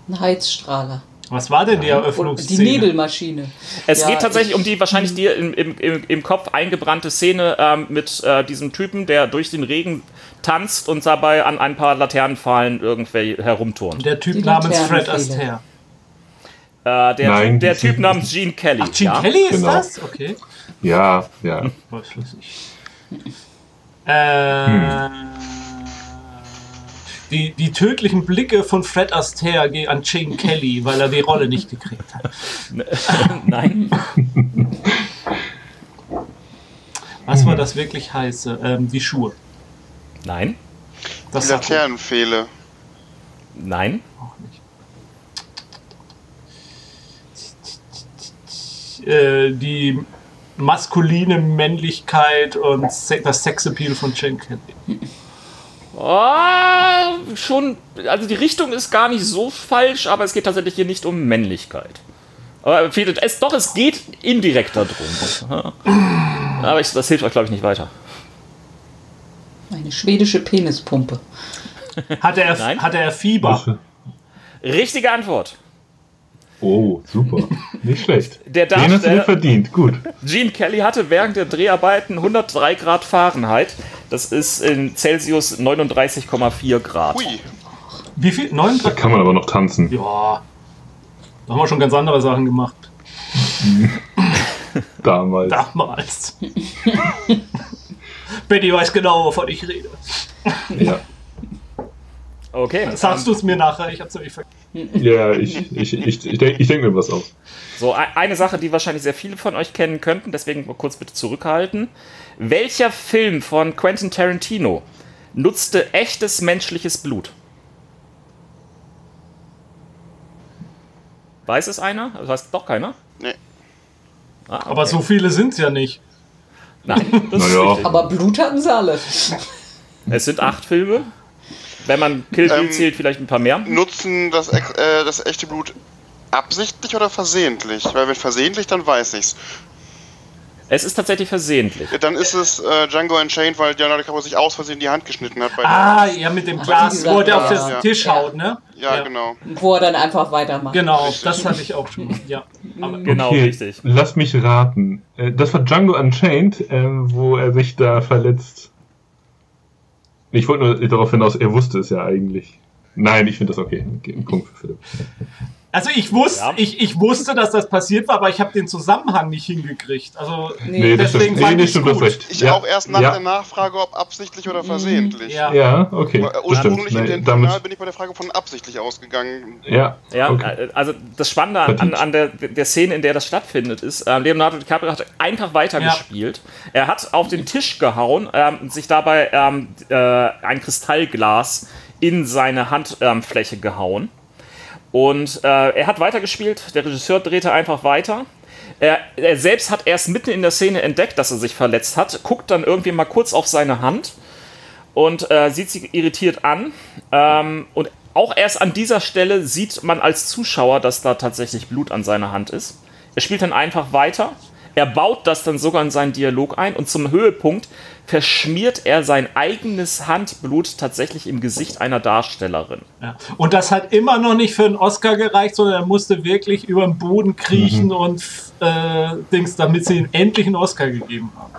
Ein Heizstrahler. Was war denn die Und die Eröffnungsszene? Nebelmaschine. Es Ja, geht tatsächlich ich- um die wahrscheinlich dir im, im, im, im Kopf eingebrannte Szene ähm, mit äh, diesem Typen, der durch den Regen tanzt und dabei an ein paar Laternenpfahlen irgendwer herumturnt. Der Typ Die namens Fred. Astaire. Äh, der Nein, typ, der Typ sind- namens Gene Kelly. Ach, Gene ja? Kelly ist Genau. das? Okay. Ja, ja. Was weiß ich. Äh, die, die tödlichen Blicke von Fred Astaire an Gene Kelly, weil er die Rolle nicht gekriegt hat. Nein. Was war das wirklich heiße? Ähm, die Schuhe. Nein. Das Die Laternenpfähle. Nein. auch nicht. Äh, die maskuline Männlichkeit und Se das Sexappeal von Kelly. Oh, schon, also die Richtung ist gar nicht so falsch, aber es geht tatsächlich hier nicht um Männlichkeit. Aber es, doch, es geht indirekt darum. Aber ich, das hilft euch, glaube ich, nicht weiter. Eine schwedische Penispumpe. Hatte er, Nein. hatte er Fieber? Richtige Antwort. Oh, super. Nicht schlecht. Der Den hast du dir Darsteller- verdient. Gut. Gene Kelly hatte während der Dreharbeiten 103 Grad Fahrenheit. Das ist in Celsius 39,4 Grad. Hui. Wie viel? Neun? Da kann man aber noch tanzen. Ja. Da haben wir schon ganz andere Sachen gemacht. Damals. Damals. Betty weiß genau, wovon ich rede. Ja. Okay. Sagst du es mir nachher? Ich hab's nämlich vergessen. Ja, ich, ich, ich, ich, denk, ich denke mir was aus. So, e- eine Sache, die wahrscheinlich sehr viele von euch kennen könnten, deswegen mal kurz bitte zurückhalten. Welcher Film von Quentin Tarantino nutzte echtes menschliches Blut? Weiß es einer? Das heißt doch keiner? Nee. Ah, okay. Aber so viele sind's ja nicht. Nein, das ist Naja. richtig. Aber Blut hatten sie alle. Es sind acht Filme. Wenn man Kill Bill Ähm, zählt, vielleicht ein paar mehr. Nutzen das, äh, das echte Blut absichtlich oder versehentlich? Weil wenn versehentlich, dann weiß ich's. Es ist tatsächlich versehentlich. Ja, Dann ist es äh, Django Unchained, weil Leonardo DiCaprio sich aus Versehen die Hand geschnitten hat. Bei Ah, ja, mit dem Glas, wo er auf ja. den Tisch Ja. haut, ne? ja, genau. Wo er dann einfach weitermacht. Genau, das hatte ich auch schon. Ja. Aber Genau, okay, richtig. Lass mich raten. Äh, Das war Django Unchained, äh, wo er sich da verletzt. Ich wollte nur darauf hinaus, er wusste es ja eigentlich. Nein, ich finde das okay. Ein Punkt für Philipp. Also ich wusste, Ja. ich, ich wusste, dass das passiert war, aber ich habe den Zusammenhang nicht hingekriegt. Also Nee, das deswegen fand Nee, nee, stimmt, gut. recht. Ich ja, auch erst nach ja, der Nachfrage, ob absichtlich oder versehentlich. Ja. Ja, okay. Das. Ursprünglich Nee, bin ich bei der Frage von absichtlich ausgegangen. ja, Ja, okay. äh, also das Spannende an, an, der, der Szene, in der das stattfindet, ist, äh, Leonardo DiCaprio hat einfach weitergespielt. Er hat auf den Tisch gehauen ähm, und sich dabei ähm, äh, ein Kristallglas in seine Handfläche gehauen. Und äh, er hat weitergespielt, der Regisseur drehte einfach weiter. Er, er selbst hat erst mitten in der Szene entdeckt, dass er sich verletzt hat, guckt dann irgendwie mal kurz auf seine Hand und äh, sieht sie irritiert an. Ähm, und auch erst an dieser Stelle sieht man als Zuschauer, dass da tatsächlich Blut an seiner Hand ist. Er spielt dann einfach weiter. Er baut das dann sogar in seinen Dialog ein und zum Höhepunkt verschmiert er sein eigenes Handblut tatsächlich im Gesicht einer Darstellerin. Ja. Und das hat immer noch nicht für einen Oscar gereicht, sondern er musste wirklich über den Boden kriechen und äh, Dings, damit sie ihm endlich einen Oscar gegeben haben.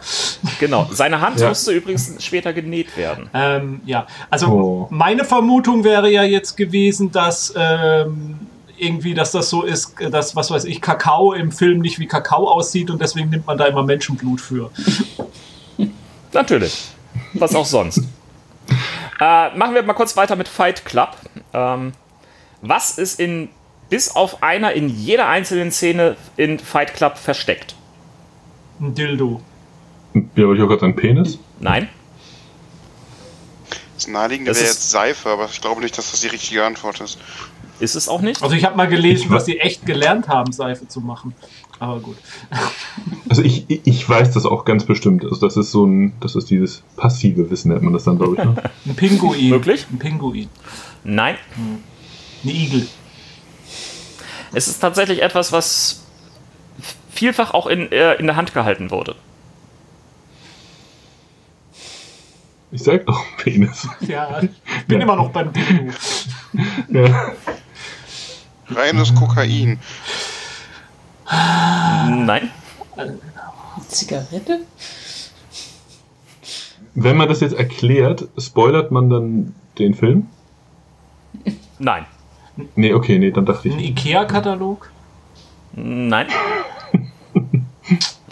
Genau. Seine Hand Ja. musste übrigens später genäht werden. Ähm, ja, also Oh. meine Vermutung wäre ja jetzt gewesen, dass ähm, irgendwie, dass das so ist, dass, was weiß ich, Kakao im Film nicht wie Kakao aussieht und deswegen nimmt man da immer Menschenblut für. Natürlich. Was auch sonst. äh, machen wir mal kurz weiter mit Fight Club. Ähm, was ist in bis auf einer in jeder einzelnen Szene in Fight Club versteckt? Ein Dildo. Ja, aber ich auch gerade ein Penis. Nein? Das Naheliegende wäre jetzt Seife, aber ich glaube nicht, dass das die richtige Antwort ist. Ist es auch nicht? Also ich habe mal gelesen, Ich wa- dass sie echt gelernt haben, Seife zu machen. Aber gut. Also ich, ich- weiß das auch ganz bestimmt. Also das ist so ein, das ist dieses passive Wissen, nennt man das dann, glaube ich. Ne? Ein Pinguin. Wirklich? Ein Pinguin. Nein. Ein Igel. Es ist tatsächlich etwas, was vielfach auch in, äh, in der Hand gehalten wurde. Ich sag doch Penis. Ja, ich bin Ja. immer noch beim Dildo. Ja. Reines Kokain. Nein? Zigarette? Wenn man das jetzt erklärt, spoilert man dann den Film? Nein. Nee, okay, nee, dann dachte Ein ich. Ikea-Katalog? Nein.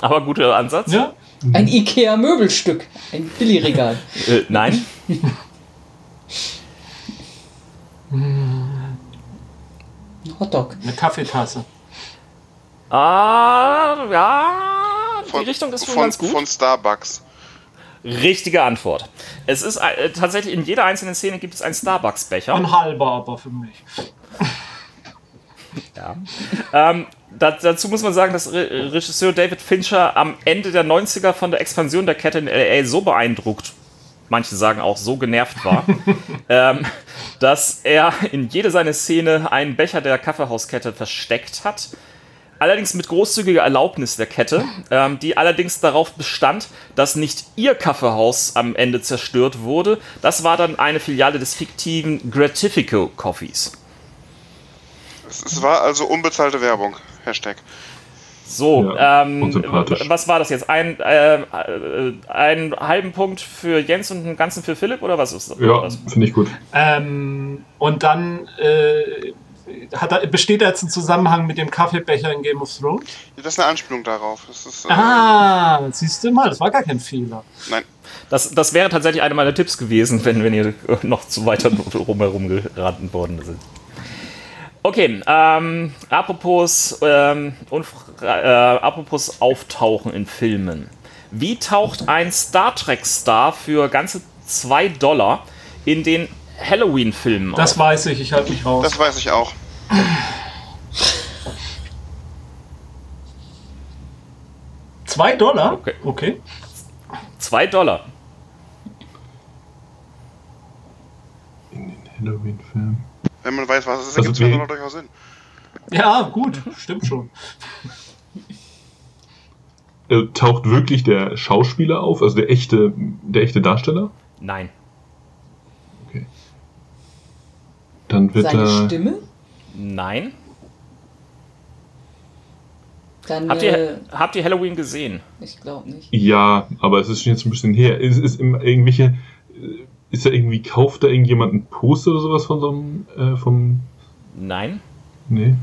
Aber guter Ansatz. Ja? Ein Ikea-Möbelstück. Ein Billigregal. Äh, nein. Hotdog. Eine Kaffeetasse. Ah, ja, die Von, Richtung ist schon von, ganz gut. von Starbucks. Richtige Antwort. Es ist äh, tatsächlich in jeder einzelnen Szene gibt es einen Starbucks-Becher. Ein halber aber für mich. Ja. ähm, da, dazu muss man sagen, dass Re Regisseur David Fincher am Ende der 90er von der Expansion der Kette in LA so beeindruckt, manche sagen auch so genervt war, ähm, dass er in jede seine Szene einen Becher der Kaffeehauskette versteckt hat. Allerdings mit großzügiger Erlaubnis der Kette, ähm, die allerdings darauf bestand, dass nicht ihr Kaffeehaus am Ende zerstört wurde. Das war dann eine Filiale des fiktiven Gratifico Coffees. Es, es war also unbezahlte Werbung. Hashtag. So, Ja, ähm, was war das jetzt? Ein, äh, äh, einen halben Punkt für Jens und einen ganzen für Philipp oder was ist das? Ja, finde ich gut. Ähm, und dann äh, hat er, besteht da jetzt ein Zusammenhang mit dem Kaffeebecher in Game of Thrones? Das ist eine Anspielung darauf. Das ist, äh, Ah, siehst du mal, das war gar kein Fehler. Nein. Das, das wäre tatsächlich einer meiner Tipps gewesen, wenn, wenn ihr noch zu weiter rumherum geraten worden sind. Okay, ähm, apropos, ähm, äh, apropos Auftauchen in Filmen. Wie taucht ein Star Trek-Star für ganze 2 Dollar in den Halloween-Filmen Das auf? weiß ich, ich halte mich raus. Das weiß ich auch. Zwei Dollar? Okay. okay. 2 Dollar. In den Halloween-Film. Wenn man weiß, was es ist, Also ergibt wie- es also durchaus Sinn. Ja, gut, stimmt schon. Äh, taucht wirklich der Schauspieler auf, also der echte, der echte Darsteller? Nein. Dann wird Seine er. Stimme? Nein. Dann, Habt äh, ihr, habt ihr Halloween gesehen? ich glaube nicht. Ja, aber es ist schon jetzt ein bisschen her. Ist, ist irgendwelche. Ist da irgendwie, kauft da irgendjemand ein Poster oder sowas von so einem. Äh, vom. Nein. Nee.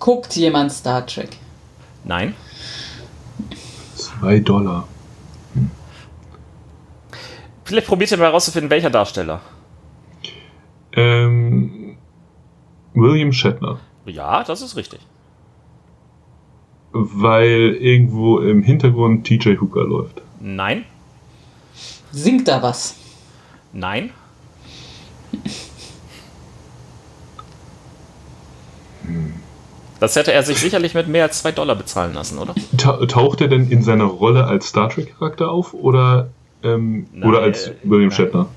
Guckt jemand Star Trek? Nein. Zwei Dollar. Vielleicht probiert ihr mal herauszufinden, welcher Darsteller. Ähm, William Shatner. Ja, das ist richtig. Weil irgendwo im Hintergrund TJ Hooker läuft. Nein. Singt da was? Nein. Das hätte er sich sicherlich mit mehr als 2 Dollar bezahlen lassen, oder? Ta taucht er denn in seiner Rolle als Star Trek-Charakter auf oder, ähm, Nein, oder als äh, William nein. Shatner?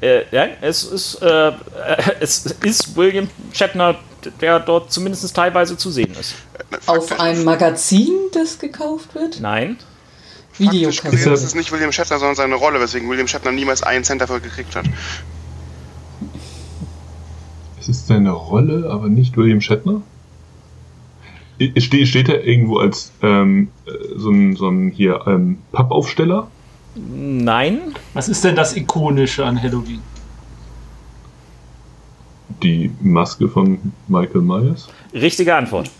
Äh, ja, es ist, äh, es ist William Shatner, der dort zumindest teilweise zu sehen ist. Auf ein Magazin, das gekauft wird? Nein. Faktisch Videokassette. gesehen er- ist es nicht William Shatner, sondern seine Rolle, weswegen William Shatner niemals einen Cent dafür gekriegt hat. Es ist seine Rolle, aber nicht William Shatner? Steht, steht er irgendwo als ähm, äh, so ein, so ein hier ähm, Pappaufsteller? Nein. Was ist denn das Ikonische an Halloween? Die Maske von Michael Myers? Richtige Antwort.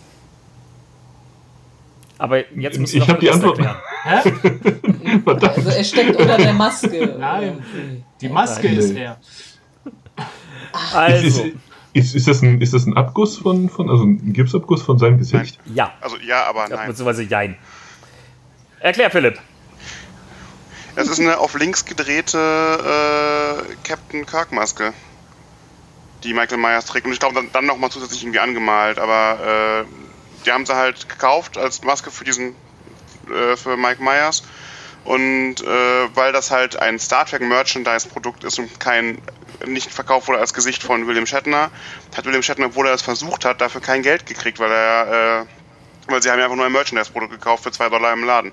Aber jetzt muss Ich hab die Antwort. Hä? Verdammt. Also er steckt unter der Maske. Nein. Okay. Die Maske Nein. ist er. Also, Ist, ist, ist, das ein, ist das ein Abguss von, von also ein Gipsabguss von seinem Gesicht? ja. Also ja, aber ja nein. beziehungsweise jein. Erklär, Philipp. Es ist eine auf links gedrehte äh, Captain Kirk Maske, die Michael Myers trägt. Und ich glaube, dann, dann nochmal zusätzlich irgendwie angemalt. Aber äh, die haben sie halt gekauft als Maske für diesen, äh, für Mike Myers. Und äh, weil das halt ein Star Trek Merchandise Produkt ist und kein nicht verkauft wurde als Gesicht von William Shatner, hat William Shatner, obwohl er es versucht hat, dafür kein Geld gekriegt, weil er, äh, weil sie haben ja einfach nur ein Merchandise Produkt gekauft für zwei Dollar im Laden.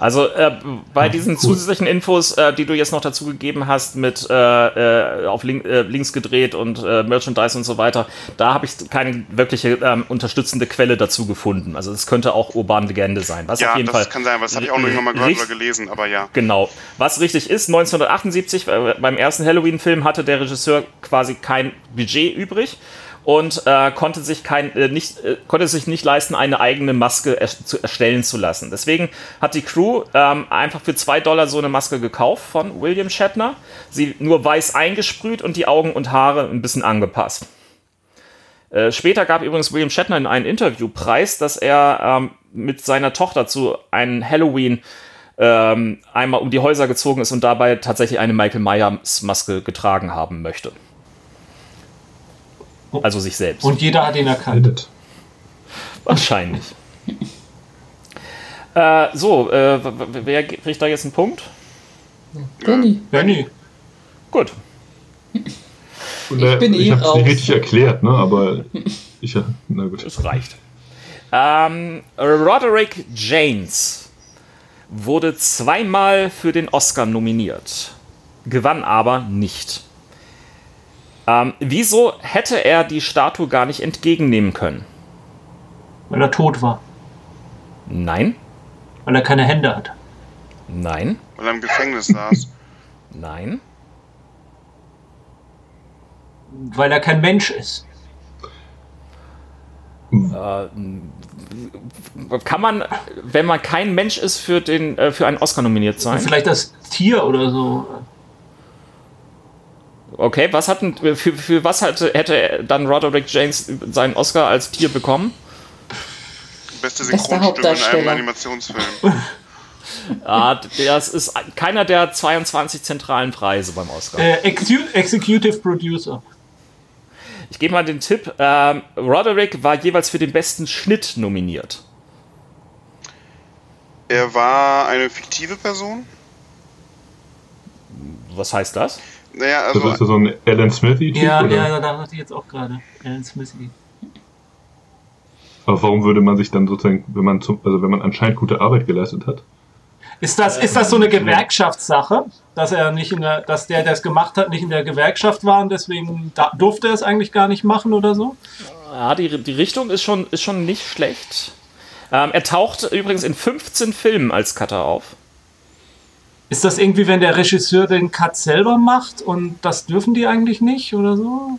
Also äh, bei Ah, diesen cool. zusätzlichen Infos, äh, die du jetzt noch dazu gegeben hast, mit äh, äh, auf link, äh, links gedreht und äh, Merchandise und so weiter, da habe ich keine wirkliche ähm, unterstützende Quelle dazu gefunden. Also es könnte auch urbane Legende sein. Was Ja, auf jeden das Fall kann sein, das habe ich auch nur irgendwann mal gehört oder gelesen, aber ja. Genau. Was richtig ist, 1978, äh, beim ersten Halloween-Film hatte der Regisseur quasi kein Budget übrig und äh, konnte, sich kein, äh, nicht, äh, konnte sich nicht leisten, eine eigene Maske er zu erstellen zu lassen. Deswegen hat die Crew ähm, einfach für zwei Dollar so eine Maske gekauft von William Shatner, sie nur weiß eingesprüht und die Augen und Haare ein bisschen angepasst. Äh, später gab übrigens William Shatner in einem Interview preis, dass er ähm, mit seiner Tochter zu einem Halloween ähm, einmal um die Häuser gezogen ist und dabei tatsächlich eine Michael Myers Maske getragen haben möchte. Also sich selbst. Und jeder hat ihn erkannt. Wahrscheinlich. äh, so, äh, wer kriegt da jetzt einen Punkt? Benny. Benny. Gut. Und, äh, Ich bin eh ich raus. nicht richtig erklärt, ne? Aber ich, na gut. Das reicht. Ähm, Roderick James wurde zweimal für den Oscar nominiert, gewann aber nicht. Ähm, wieso hätte er die Statue gar nicht entgegennehmen können? Weil er tot war. Nein, Weil er keine Hände hat. nein, Weil er im Gefängnis saß. nein. Weil er kein Mensch ist. Kann man, wenn man kein Mensch ist, für, den, äh, für einen Oscar nominiert sein? Vielleicht das Tier oder so. Okay, was hatten, für, für was hatte, hätte dann Roderick James seinen Oscar als Tier bekommen? Beste Bester Synchronstimme in einem. Animationsfilm. Ah, das ist keiner der 22 zentralen Preise beim Oscar. Äh, Execu Executive Producer. Ich gebe mal den Tipp. Ähm, Roderick war jeweils für den besten Schnitt nominiert. Er war eine fiktive Person. Was heißt das? Naja, Das ist also ja so ein Alan Smithy-Typ, Ja, oder? ja, da dachte ich jetzt auch gerade. Alan Smithy. Aber warum würde man sich dann sozusagen, wenn man zum, also wenn man anscheinend gute Arbeit geleistet hat, Ist das, ist das so eine Gewerkschaftssache, dass er nicht in der, dass der, der es gemacht hat, nicht in der Gewerkschaft war und deswegen da, durfte er es eigentlich gar nicht machen oder so? Ja, die, die Richtung ist schon, ist schon nicht schlecht. Ähm, er taucht übrigens in 15 Filmen als Cutter auf. Ist das irgendwie, wenn der Regisseur den Cut selber macht und das dürfen die eigentlich nicht oder so?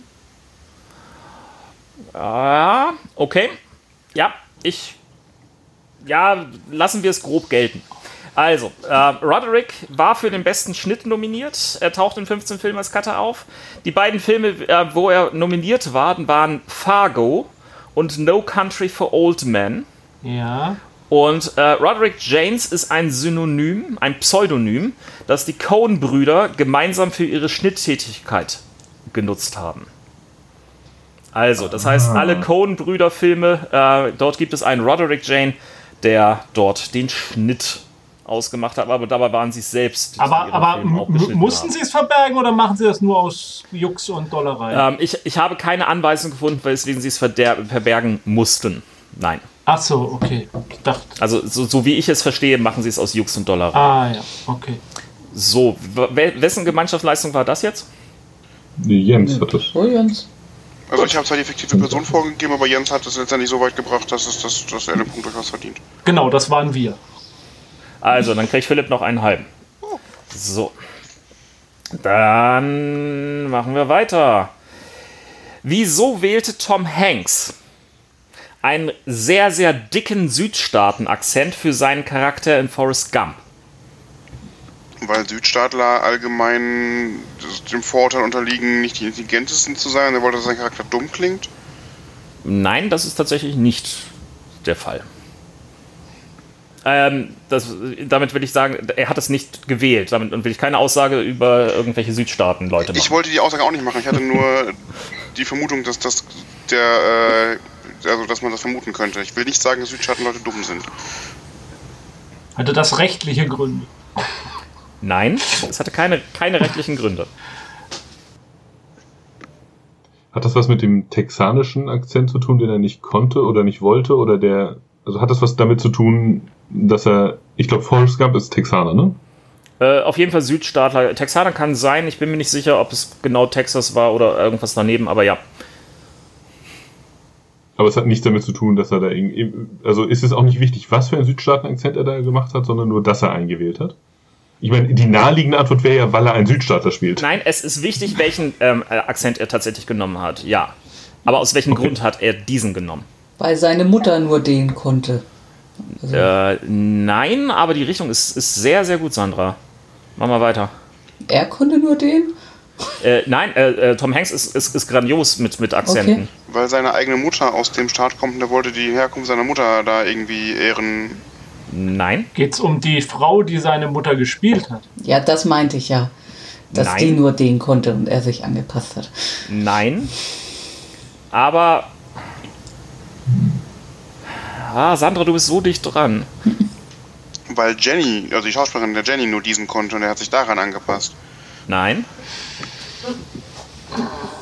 Ja, okay. Ja, ich. Ja, lassen wir es grob gelten. Also, äh, Roderick war für den besten Schnitt nominiert. Er taucht in 15 Filmen als Cutter auf. Die beiden Filme, äh, wo er nominiert war, waren Fargo und No Country for Old Men. Ja. Und äh, Roderick James ist ein Synonym, ein Pseudonym, das die Coen-Brüder gemeinsam für ihre Schnitttätigkeit genutzt haben. Also, das heißt, alle Coen-Brüder-Filme, äh, dort gibt es einen Roderick Jane, der dort den Schnitt ausgemacht hat, aber dabei waren sie es selbst. Aber, aber mussten sie es verbergen oder machen sie das nur aus Jux und Dollerei? Ähm, ich, ich habe keine Anweisung gefunden, weswegen sie es verbergen mussten. Nein. Ach so, okay. Ich dachte. Also, so, so wie ich es verstehe, machen sie es aus Jux und Dollar. Ah ja, okay. So, wessen Gemeinschaftsleistung war das jetzt? Jens hat das. Oh, Jens. Also ich habe zwar die fiktive Person vorgegeben, aber Jens hat es letztendlich so weit gebracht, dass, es, dass, dass er den Punkt durchaus verdient. Genau, das waren wir. Also, dann kriegt Philipp noch einen halben. So. Dann machen wir weiter. Wieso wählte Tom Hanks einen sehr, sehr dicken Südstaaten-Akzent für seinen Charakter in Forrest Gump? Weil Südstaatler allgemein dem Vorurteil unterliegen, nicht die intelligentesten zu sein. Er wollte, dass sein Charakter dumm klingt. Nein, das ist tatsächlich nicht der Fall. Ähm, das, damit will ich sagen, er hat es nicht gewählt. Damit will ich keine Aussage über irgendwelche Südstaaten-Leute machen. Ich wollte die Aussage auch nicht machen. Ich hatte nur die Vermutung, dass das der, äh, also dass man das vermuten könnte. Ich will nicht sagen, dass Südstaatenleute dumm sind. Hatte das rechtliche Gründe. Nein, es hatte keine, keine rechtlichen Gründe. Hat das was mit dem texanischen Akzent zu tun, den er nicht konnte oder nicht wollte? Oder der. Also hat das was damit zu tun, dass er. Ich glaube, Forrest Gump ist Texaner, ne? Äh, auf jeden Fall Südstaatler. Texaner kann sein. Ich bin mir nicht sicher, ob es genau Texas war oder irgendwas daneben, aber ja. Aber es hat nichts damit zu tun, dass er da irgendwie. Also ist es auch nicht wichtig, was für einen Südstaaten-Akzent er da gemacht hat, sondern nur, dass er eingewählt hat? Ich meine, die naheliegende Antwort wäre ja, weil er einen Südstaatler spielt. Nein, es ist wichtig, welchen ähm, äh, Akzent er tatsächlich genommen hat. Ja. Aber aus welchem Okay. Grund hat er diesen genommen? Weil seine Mutter nur den konnte. Also, Äh, nein, aber die Richtung ist, ist sehr, sehr gut, Sandra. Mach mal weiter. Er konnte nur den? Äh, nein, äh, äh, Tom Hanks ist, ist, ist grandios mit, mit Akzenten. Okay. Weil seine eigene Mutter aus dem Staat kommt und der wollte die Herkunft seiner Mutter da irgendwie ehren. Nein, Geht's um die Frau, die seine Mutter gespielt hat? Ja, das meinte ich ja. Dass Nein. die nur den konnte und er sich angepasst hat. nein. Aber. Ah, Sandra, du bist so dicht dran. Weil Jenny, also die Schauspielerin der Jenny nur diesen konnte und er hat sich daran angepasst. Nein.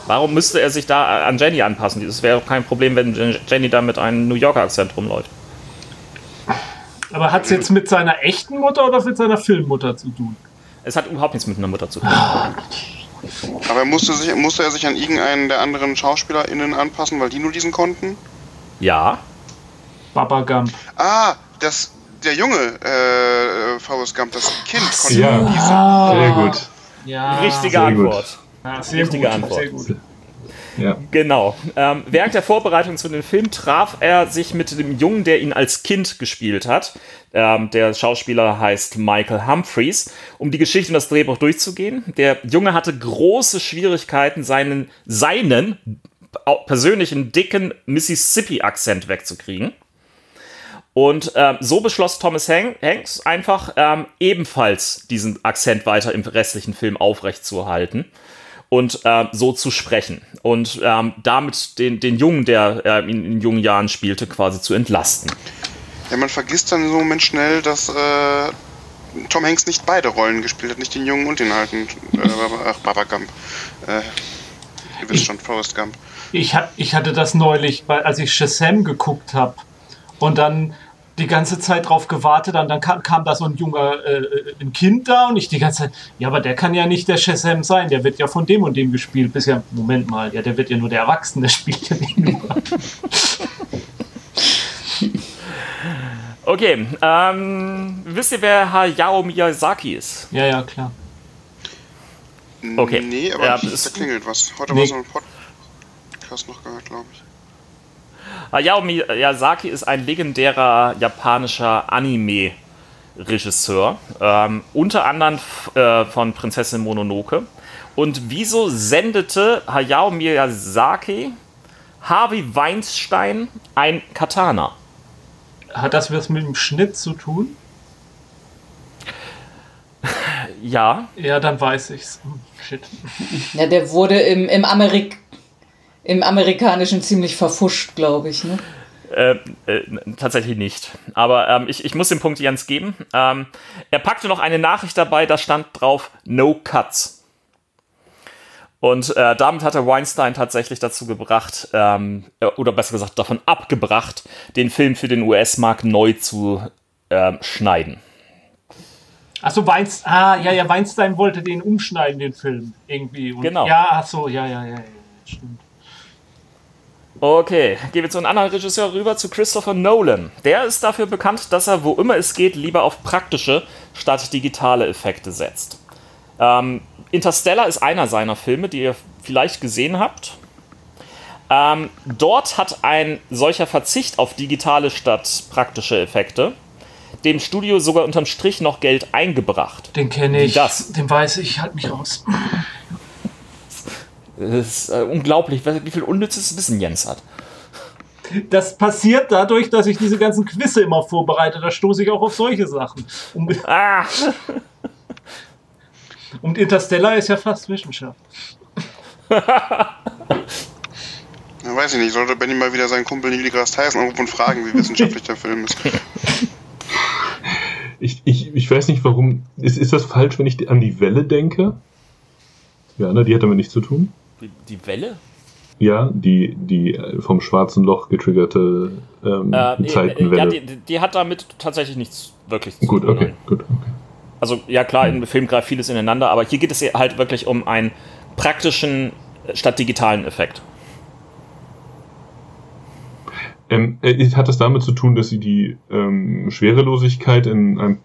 Warum müsste er sich da an Jenny anpassen? Das wäre doch kein Problem, wenn Jen- Jenny da mit einem New Yorker Akzent rumläuft. Aber hat's jetzt mit seiner echten Mutter oder mit seiner Filmmutter zu tun? Es hat überhaupt nichts mit einer Mutter zu tun. Aber musste, sich, musste er sich an irgendeinen der anderen SchauspielerInnen anpassen, weil die nur diesen konnten? Ja. Baba Gump. Ah, das, der junge äh, Forrest Gump, das Kind konnte Ja. diesen. Sehr gut. Ja. Richtige sehr gut. Ja, sehr Richtige gut, Antwort. Sehr gut. Ja. Genau. Ähm, während der Vorbereitung zu dem Film traf er sich mit dem Jungen, der ihn als Kind gespielt hat. Ähm, der Schauspieler heißt Michael Humphreys. Um die Geschichte und das Drehbuch durchzugehen. Der Junge hatte große Schwierigkeiten, seinen, seinen persönlichen dicken Mississippi-Akzent wegzukriegen. Und ähm, so beschloss Thomas Han- Hanks einfach ähm, ebenfalls diesen Akzent weiter im restlichen Film aufrechtzuerhalten und ähm, so zu sprechen und ähm, damit den, den Jungen, der äh, in, in jungen Jahren spielte, quasi zu entlasten. Ja, man vergisst dann so einem Moment schnell, dass äh, Tom Hanks nicht beide Rollen gespielt hat, nicht den Jungen und den alten. Äh, ach, Baba Gump. Äh, ihr wisst schon, Forrest Gump. Ich, ich hatte das neulich, weil, als ich Shazam geguckt habe und dann die ganze Zeit drauf gewartet und dann kam, kam da so ein junger äh, ein Kind da und ich die ganze Zeit, ja, aber der kann ja nicht der Shazam sein, der wird ja von dem und dem gespielt. Bisher, Moment mal, ja, der wird ja nur der Erwachsene, der spielt ja nicht nur. Okay, ähm, wisst ihr, wer Hayao Miyazaki ist? Ja, ja, klar. Okay. Nee, aber Ja, da klingelt was. Heute Nee. war so ein Podcast noch gehört, glaube ich. Hayao Miyazaki ist ein legendärer japanischer Anime-Regisseur, ähm, unter anderem äh, von Prinzessin Mononoke. Und wieso sendete Hayao Miyazaki Harvey Weinstein ein Katana? Hat das was mit dem Schnitt zu tun? Ja, Ja, dann weiß ich's. Shit. Ja, der wurde im, im, Amerik im Amerikanischen ziemlich verfuscht, glaube ich. Ne? Äh, äh, tatsächlich nicht. Aber ähm, ich, ich muss den Punkt Jens geben. Ähm, er packte noch eine Nachricht dabei, da stand drauf No Cuts. Und äh, damit hat er Weinstein tatsächlich dazu gebracht, ähm, äh, oder besser gesagt davon abgebracht, den Film für den US-Markt neu zu ähm, schneiden. Achso, Weinstein, ah, ja, ja, Weinstein wollte den umschneiden, den Film, irgendwie. Und, Genau. Ja, achso, ja, ja, ja, ja, stimmt. Okay, gehen wir zu einem anderen Regisseur rüber, zu Christopher Nolan. Der ist dafür bekannt, dass er, wo immer es geht, lieber auf praktische statt digitale Effekte setzt. Ähm, Interstellar ist einer seiner Filme, die ihr vielleicht gesehen habt. Ähm, dort hat ein solcher Verzicht auf digitale statt praktische Effekte dem Studio sogar unterm Strich noch Geld eingebracht. Den kenne ich. das? Den weiß ich, halt mich raus. Es ist äh, unglaublich, wie viel unnützes Wissen Jens hat. Das passiert dadurch, dass ich diese ganzen Quizze immer vorbereite. Da stoße ich auch auf solche Sachen. Und, Ah! und Interstellar ist ja fast Wissenschaft. Ja, weiß ich nicht, sollte Benny mal wieder seinen Kumpel Neil deGrasse Tyson anrufen und fragen, wie wissenschaftlich der Film ist. Ich, ich, ich weiß nicht, warum. Ist, ist das falsch, wenn ich an die Welle denke? Ja, ne, die hat damit nichts zu tun. Die, die Welle? Ja, die, die äh, vom schwarzen Loch getriggerte ähm, Äh, Zeitenwelle. ja, die, die hat damit tatsächlich nichts wirklich zu gut, tun. okay, gut, okay. Also ja klar, im Film greift vieles ineinander, aber hier geht es halt wirklich um einen praktischen äh, statt digitalen Effekt. Ähm, äh, hat das damit zu tun, dass sie die ähm, Schwerelosigkeit in einem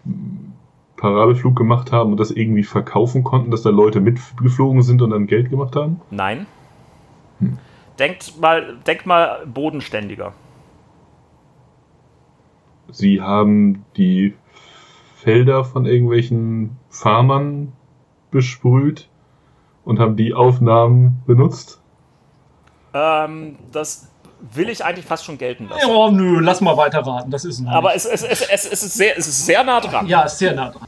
Parabelflug gemacht haben und das irgendwie verkaufen konnten, dass da Leute mitgeflogen sind und dann Geld gemacht haben? Nein. denkt mal, denkt mal bodenständiger. Sie haben die Felder von irgendwelchen Farmern besprüht und haben die Aufnahmen benutzt. Ähm, das will ich eigentlich fast schon gelten lassen. Oh, nö, lass mal weiter raten. Das ist ein Aber es, es, es, es, es, ist sehr, es ist sehr nah dran. Ja, ist sehr nah dran.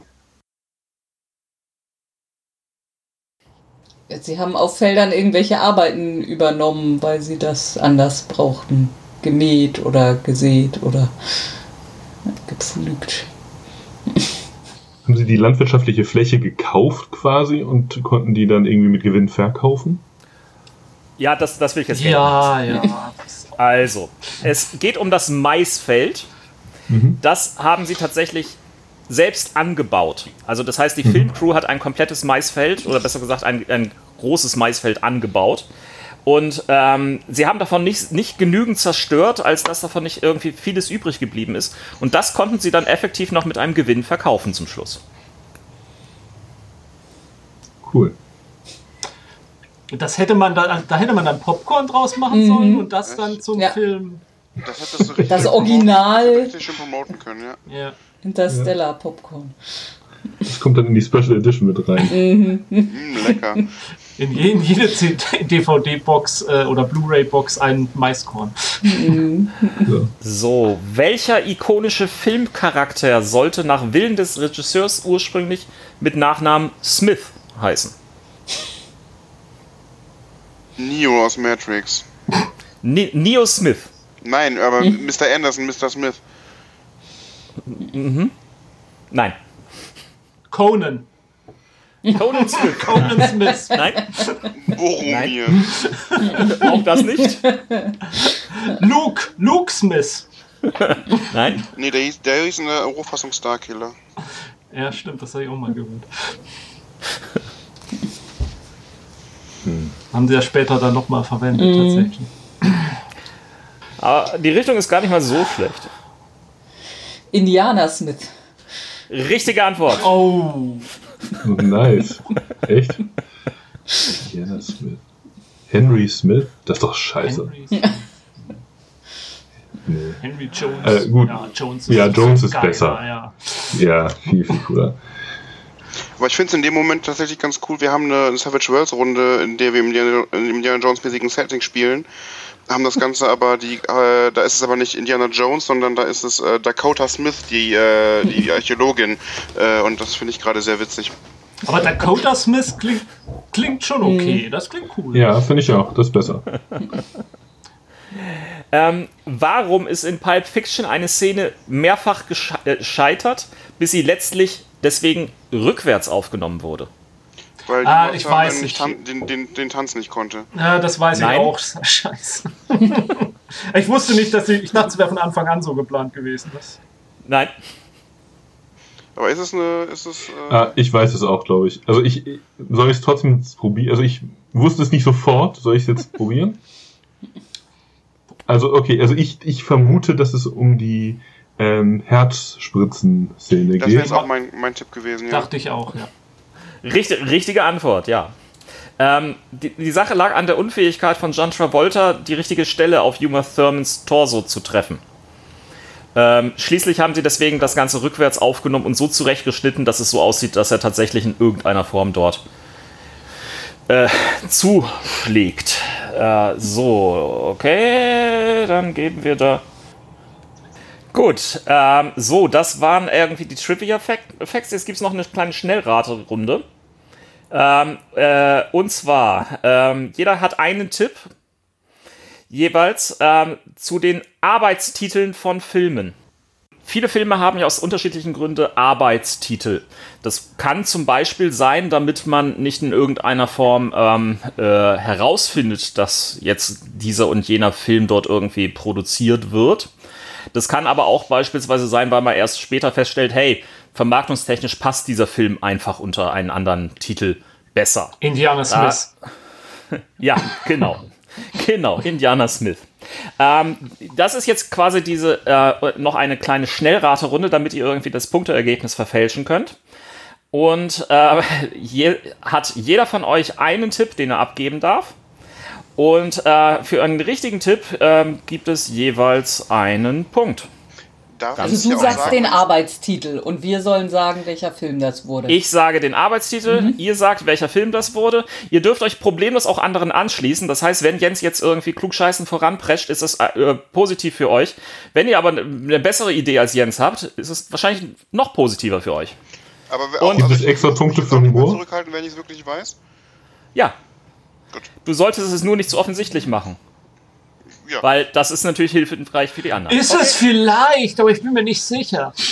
Sie haben auf Feldern irgendwelche Arbeiten übernommen, weil sie das anders brauchten. Gemäht oder gesät oder gepflügt. Haben Sie die landwirtschaftliche Fläche gekauft quasi und konnten die dann irgendwie mit Gewinn verkaufen? Ja, das, das will ich jetzt gelten Ja, ja. Also, es geht um das Maisfeld. Das haben sie tatsächlich selbst angebaut. Also das heißt, die Filmcrew hat ein komplettes Maisfeld oder besser gesagt ein, ein großes Maisfeld angebaut. Und ähm, sie haben davon nicht, nicht genügend zerstört, als dass davon nicht irgendwie vieles übrig geblieben ist. Und das konnten sie dann effektiv noch mit einem Gewinn verkaufen zum Schluss. Cool. Das hätte man da, da hätte man dann Popcorn draus machen sollen und das dann zum Ja. Film. Das hättest du richtig Das Original. promoten- Richtig schön promoten können, ja. Ja. Interstellar Popcorn. Das kommt dann in die Special Edition mit rein. Mm, lecker. In, je, in jede DVD-Box äh, oder Blu-ray-Box ein Maiskorn. So. So, welcher ikonische Filmcharakter sollte nach Willen des Regisseurs ursprünglich mit Nachnamen Smith heißen? Neo aus Matrix. Ne Neo Smith. Nein, aber Mr. Anderson, Mr. Smith. Nein. Conan. Conan Smith. Conan Smith. Nein, Boromir. auch das nicht. Luke. Luke Smith. Nein. Nee, der hieß, der hieß in der Rohfassung Starkiller. Ja, stimmt, das habe ich auch mal gehört. Haben sie ja später dann nochmal verwendet, tatsächlich. Aber die Richtung ist gar nicht mal so schlecht. Indiana Smith. Richtige Antwort. Oh, Nice. Echt? Indiana Smith. Henry Smith? Das ist doch scheiße. Henry, Nee. Henry Jones. Äh, gut. Ja, Jones Ja, Jones ist geiler, besser. Ja. Ja, viel, viel cooler. Aber ich finde es in dem Moment tatsächlich ganz cool. Wir haben eine Savage Worlds Runde, in der wir im Indiana, im Indiana Jones mäßigen Setting spielen. Haben das Ganze aber, die, äh, da ist es aber nicht Indiana Jones, sondern da ist es äh, Dakota Smith, die, äh, die Archäologin. Äh, und das finde ich gerade sehr witzig. Aber Dakota Smith klingt, klingt schon okay. Das klingt cool. Ja, finde ich auch. Das ist besser. Ähm, warum ist in Pulp Fiction eine Szene mehrfach gesche- gescheitert, bis sie letztlich deswegen rückwärts aufgenommen wurde? Weil die Ah, ich weiß, nicht ich- tan den, den, den Tanz nicht konnte. Ja, das weiß Nein. ich auch. Scheiße. ich wusste nicht, dass sie. Ich dachte, es wäre von Anfang an so geplant gewesen. Das, Nein. Aber ist es eine, ist es, äh, Ah, ich weiß es auch, glaube ich. Also ich soll ich es trotzdem jetzt probieren. Also ich wusste es nicht sofort. Soll ich es jetzt probieren? Also okay, also ich, ich vermute, dass es um die ähm, Herzspritzen-Szene das wäre geht. jetzt auch mein, mein Tipp gewesen, ja. Dachte ich auch, ja. Richtig, richtige Antwort, ja. Ähm, die, die Sache lag an der Unfähigkeit von John Travolta, die richtige Stelle auf Uma Thurmans Torso zu treffen. Ähm, schließlich haben sie deswegen das Ganze rückwärts aufgenommen und so zurechtgeschnitten, dass es so aussieht, dass er tatsächlich in irgendeiner Form dort äh, zuschlägt. Äh, so, okay, dann geben wir da. Gut, ähm, so, das waren irgendwie die Trivia-Facts. Jetzt gibt es noch eine kleine Schnellraterunde. Ähm, äh, und zwar, ähm, jeder hat einen Tipp jeweils ähm, zu den Arbeitstiteln von Filmen. Viele Filme haben ja aus unterschiedlichen Gründen Arbeitstitel. Das kann zum Beispiel sein, damit man nicht in irgendeiner Form ähm, äh, herausfindet, dass jetzt dieser und jener Film dort irgendwie produziert wird. Das kann aber auch beispielsweise sein, weil man erst später feststellt, hey, vermarktungstechnisch passt dieser Film einfach unter einen anderen Titel besser. Indiana Smith. Ja, genau. genau, Indiana Smith. Ähm, das ist jetzt quasi diese äh, noch eine kleine Schnellraterunde, damit ihr irgendwie das Punkteergebnis verfälschen könnt. Und äh, je, hat jeder von euch einen Tipp, den er abgeben darf. Und äh, für einen richtigen Tipp ähm, gibt es jeweils einen Punkt. Darf Also ich du auch sagst sagen, den Arbeitstitel und wir sollen sagen, welcher Film das wurde. Ich sage den Arbeitstitel, Mhm. ihr sagt, welcher Film das wurde. Ihr dürft euch problemlos auch anderen anschließen. Das heißt, wenn Jens jetzt irgendwie klugscheißen voranprescht, ist das äh, positiv für euch. Wenn ihr aber eine bessere Idee als Jens habt, ist es wahrscheinlich noch positiver für euch. Aber wer- Und- Gibt es ich- extra Punkte für auch Humor? zurückhalten, wenn ich es wirklich weiß. Ja. Gut. Du solltest es nur nicht so offensichtlich machen. Ja. Weil das ist natürlich hilfreich für die anderen. Ist es vielleicht, aber ich bin mir nicht sicher.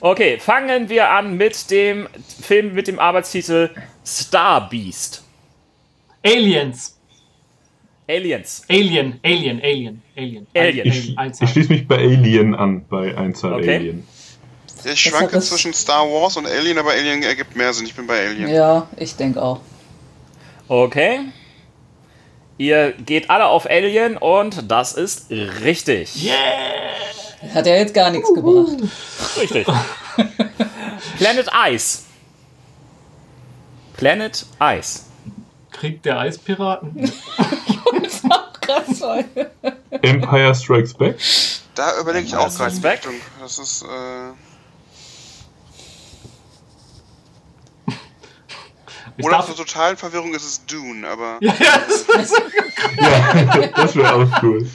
Okay, fangen wir an mit dem Film mit dem Arbeitstitel Star Beast. Aliens. Aliens. Alien, Alien, Alien, Alien. Alien. Ich, ich schließe mich bei Alien an, bei Einzahl Okay. Alien. Ich schwanke zwischen Star Wars und Alien, aber Alien ergibt mehr Sinn. Ich bin bei Alien. ja, ich denke auch. Okay. Ihr geht alle auf Alien und das ist richtig. Hat ja jetzt gar nichts gebracht. Richtig. Planet Ice. Planet Ice. Krieg der Eispiraten. Empire Strikes Back? Da überlege ich auch Das gerade weg. Richtung. Das ist, äh, Ich oder zur totalen Verwirrung ist es Dune, aber ja, das ist, Ja, das wäre auch cool.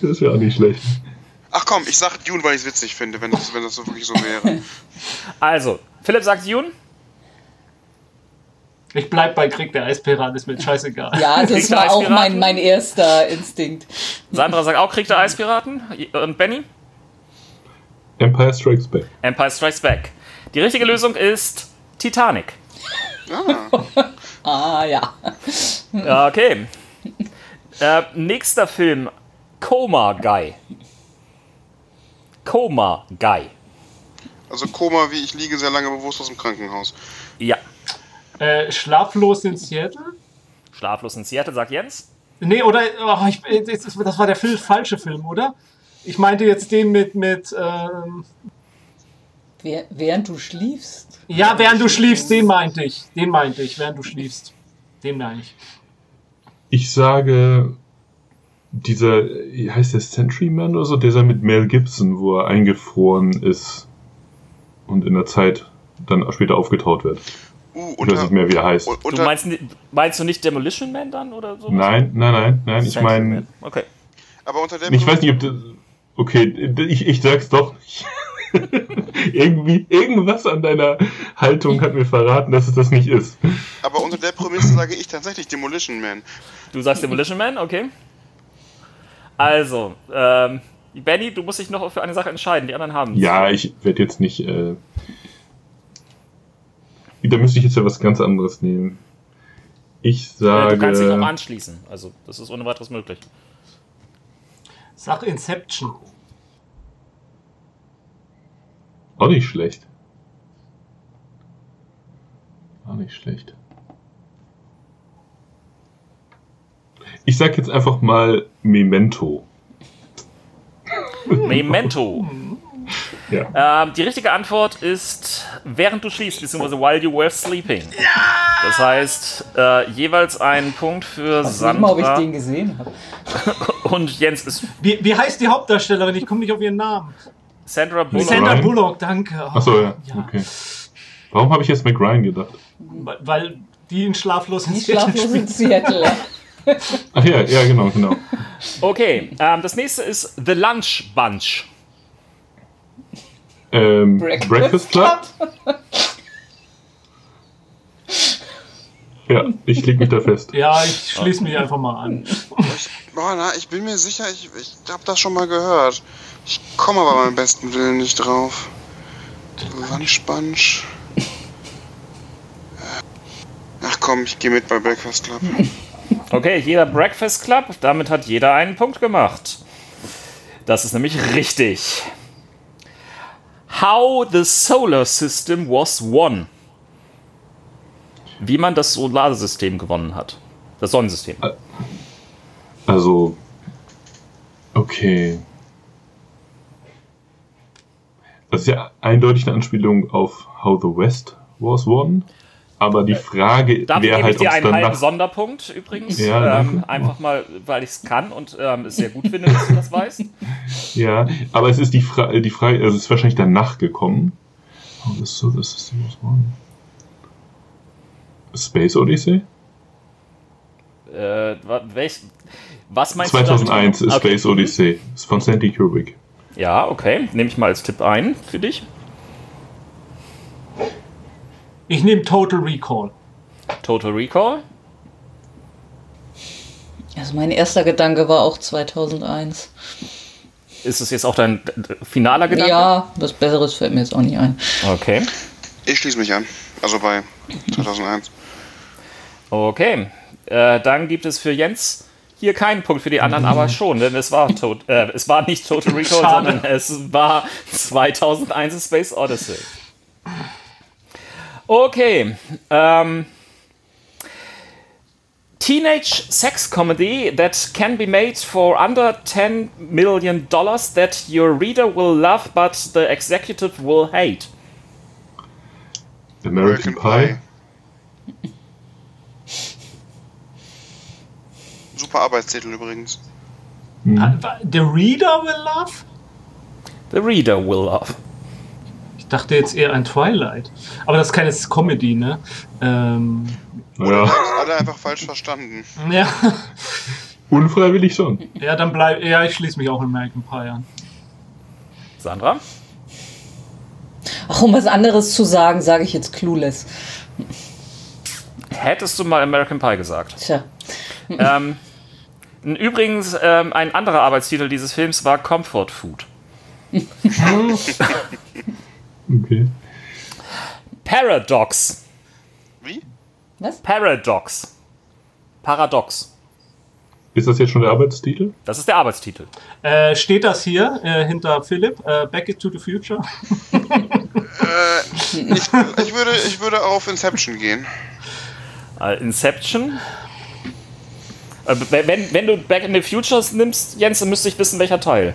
Das wäre auch nicht schlecht. ach komm, ich sag Dune, weil ich es witzig finde, wenn das, wenn das so wirklich so wäre. Also, Philipp sagt Dune. ich bleib bei Krieg der Eispiraten, ist mir scheißegal. Ja, das war auch mein, mein erster Instinkt. Sandra sagt auch Krieg der Eispiraten. Und Benny? Empire Strikes Back. Empire Strikes Back. Die richtige Lösung ist Titanic. Ah, Ah, ja. Ja, Okay. Äh, nächster Film. Coma Guy. Coma Guy. also Koma, wie ich liege sehr lange bewusstlos im Krankenhaus. Ja. Äh, schlaflos in Seattle? Schlaflos in Seattle, sagt Jens. Nee, oder? Oh, ich, das ist- das war der Film, falsche Film, oder? Ich meinte jetzt den mit, mit ähm, Während du schliefst. ja, während du schliefst, den meinte ich. Den meinte ich, während du schliefst. Den meine ich. Ich sage, dieser, wie heißt der Sentryman oder so, dieser mit Mel Gibson, wo er eingefroren ist und in der Zeit dann später aufgetaut wird. Uh, Ich weiß nicht unter, mehr, wie er heißt. Du unter, meinst, meinst du nicht Demolition Man dann oder so? Nein, nein, nein, nein, ich meine, Okay. aber unter der ich weiß nicht, ob das, okay, ich, ich sag's doch nicht. Irgendwie, irgendwas an deiner Haltung hat mir verraten, dass es das nicht ist. aber unter der Prämisse sage ich tatsächlich Demolition Man. Du sagst Demolition Man, okay. Also, ähm, Benny, du musst dich noch für eine Sache entscheiden. Die anderen haben Ja, ich werde jetzt nicht, äh, da müsste ich jetzt ja was ganz anderes nehmen. Ich sage, Du kannst dich auch anschließen. Also, das ist ohne weiteres möglich. Sag Inception. Auch nicht schlecht. Auch nicht schlecht. Ich sag jetzt einfach mal Memento. Memento. Ja. Ähm, die richtige Antwort ist, während du schliefst, beziehungsweise while you were sleeping. Das heißt, äh, jeweils einen Punkt für Ich weiß nicht mal, ob ich Sandra den gesehen habe. und Jens ist Wie, wie heißt die Hauptdarstellerin? Ich komme nicht auf ihren Namen. Sandra Bullock. Sandra? Bullock, danke. Oh, Achso, ja. Okay. Warum habe ich jetzt McRyan gedacht? Weil- die in Schlaflos in Seattle schlaflos in. Seattle. Ach ja, ja, genau, genau. Okay, ähm, das nächste ist The Lunch Bunch. Ähm, Breakfast, Club? Ja, ich leg mich da fest. Ja, ich schließe mich einfach mal an. Ich, boah, na, ich bin mir sicher, ich, ich habe das schon mal gehört. Ich komme aber beim besten Willen nicht drauf. Lunchbunch. Ach komm, ich gehe mit bei Breakfast Club. Okay, jeder Breakfast Club, damit hat jeder einen Punkt gemacht. Das ist nämlich richtig. How the Solar System was won. Wie man das Solarsystem gewonnen hat. Das Sonnensystem. Also, okay. Das ist ja eindeutig eine Anspielung auf How the West Was Won. aber die Frage Dafür wäre halt, ob es einen halben. Sonderpunkt übrigens. Ja, ähm, einfach mal, weil ich es kann und ähm, es sehr gut finde, dass du das weißt. Ja, aber es ist die, Fra die Frage, also es ist wahrscheinlich danach gekommen. Oh, das ist so, das ist the most one. Space Odyssey? Äh, welch, was meinst du? 2001 damit? ist Okay. Space Odyssey. Ist von Sandy Kubrick. Ja, okay. Nehme ich mal als Tipp ein für dich. Ich nehme Total Recall. Total Recall. Also mein erster Gedanke war auch 2001. Ist es jetzt auch dein finaler Gedanke? Ja, was Besseres fällt mir jetzt auch nicht ein. Okay. Ich schließe mich an. Also bei 2001. Okay. Äh, dann gibt es für Jens hier keinen Punkt, für die anderen aber schon, denn es war, tot, äh, es war nicht Total Recall, Schade. sondern es war 2001 A Space Odyssey. Okay. Ähm, Teenage sex comedy that can be made for under 10 million dollars that your reader will love but the executive will hate. American, Pie. Super Arbeitstitel übrigens. The Reader will love? The reader will love. Ich dachte jetzt eher ein Twilight. Aber das ist keine Comedy, ne? Ähm, Ja, Alle einfach falsch verstanden. ja. unfreiwillig schon. ja, dann bleib. Ja, ich schließe mich auch in American Pie an. Sandra? Ach, um was anderes zu sagen, sage ich jetzt Clueless. Hättest du mal American Pie gesagt? Tja. ähm, übrigens, ähm, ein anderer Arbeitstitel dieses Films war Comfort Food. Okay. Paradox. Wie? Was? Paradox. Paradox. Ist das jetzt schon der Arbeitstitel? Das ist der Arbeitstitel. Äh, steht das hier äh, hinter Philipp? Äh, Back to the Future? Ich, ich, würde, ich würde auf Inception gehen. Äh, Inception. Äh, wenn, wenn du Back in the Futures nimmst, Jens, dann müsste ich wissen, welcher Teil.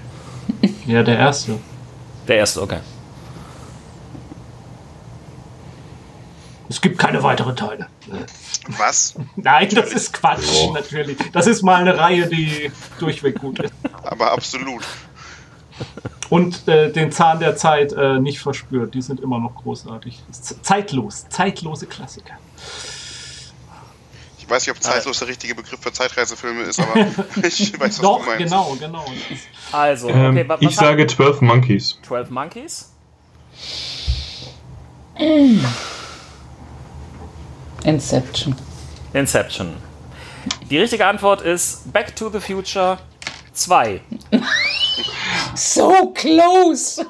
Ja, der erste. Der erste, okay. Es gibt keine weiteren Teile. Was? Nein, das ist Quatsch, natürlich. Das ist mal eine Reihe, die durchweg gut ist. Aber absolut. Und äh, den Zahn der Zeit äh, nicht verspürt. Die sind immer noch großartig. Zeitlos. Zeitlose Klassiker. Ich weiß nicht, ob zeitlos der richtige Begriff für Zeitreisefilme ist, aber ich weiß, was Doch, du meinst. genau, genau. Also, Ähm, okay, was ich sage 12 Monkeys. 12 Monkeys? Inception. Inception. Die richtige Antwort ist Back to the Future 2. So close!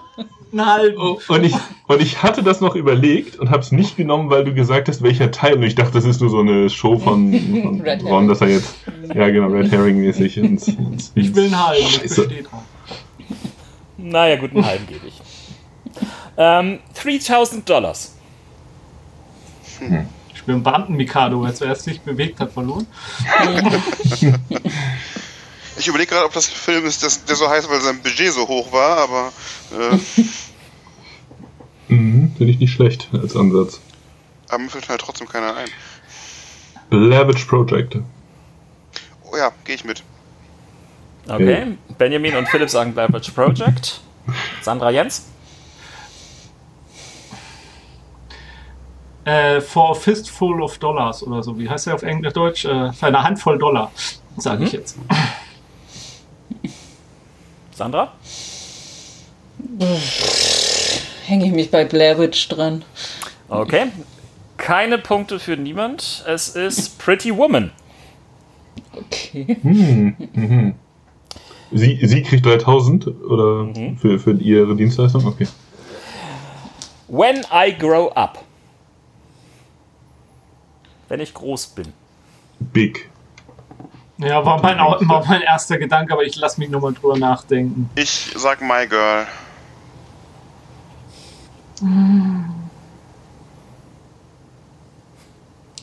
Einen halben. Und ich, und ich hatte das noch überlegt und habe es nicht genommen, weil du gesagt hast, welcher Teil. Und ich dachte, das ist nur so eine Show von, von Red Ron, dass er jetzt, ja genau, Red Herring-mäßig. ins- ins- Ich will einen halben. Ich Scheiße. Naja, gut, einen halben gebe ich. Ähm, 3000 Dollars. Ich bin Beamten-Mikado, als wer es sich bewegt hat, verloren. Ich überlege gerade, ob das ein Film ist, das, der so heißt, weil sein Budget so hoch war, aber äh, Mhm, Finde ich nicht schlecht als Ansatz. aber mir fällt halt trotzdem keiner ein. Witch Project. Oh ja, gehe ich mit. Okay. Benjamin und Philipp sagen Witch Project. Sandra Jens? Äh, for a fistful of dollars oder so. Wie heißt der auf Englisch Deutsch? Äh, für eine Handvoll Dollar, sage ich jetzt. Sandra? Hänge ich mich bei Blair Witch dran. Okay. Keine Punkte für niemand. Es ist Pretty Woman. Okay. Sie, sie kriegt 3000 oder für, für ihre Dienstleistung? Okay. When I Grow Up. Wenn ich groß bin. Big. Ja, war mein, war mein erster Gedanke, aber ich lasse mich nochmal drüber nachdenken. Ich sag My Girl.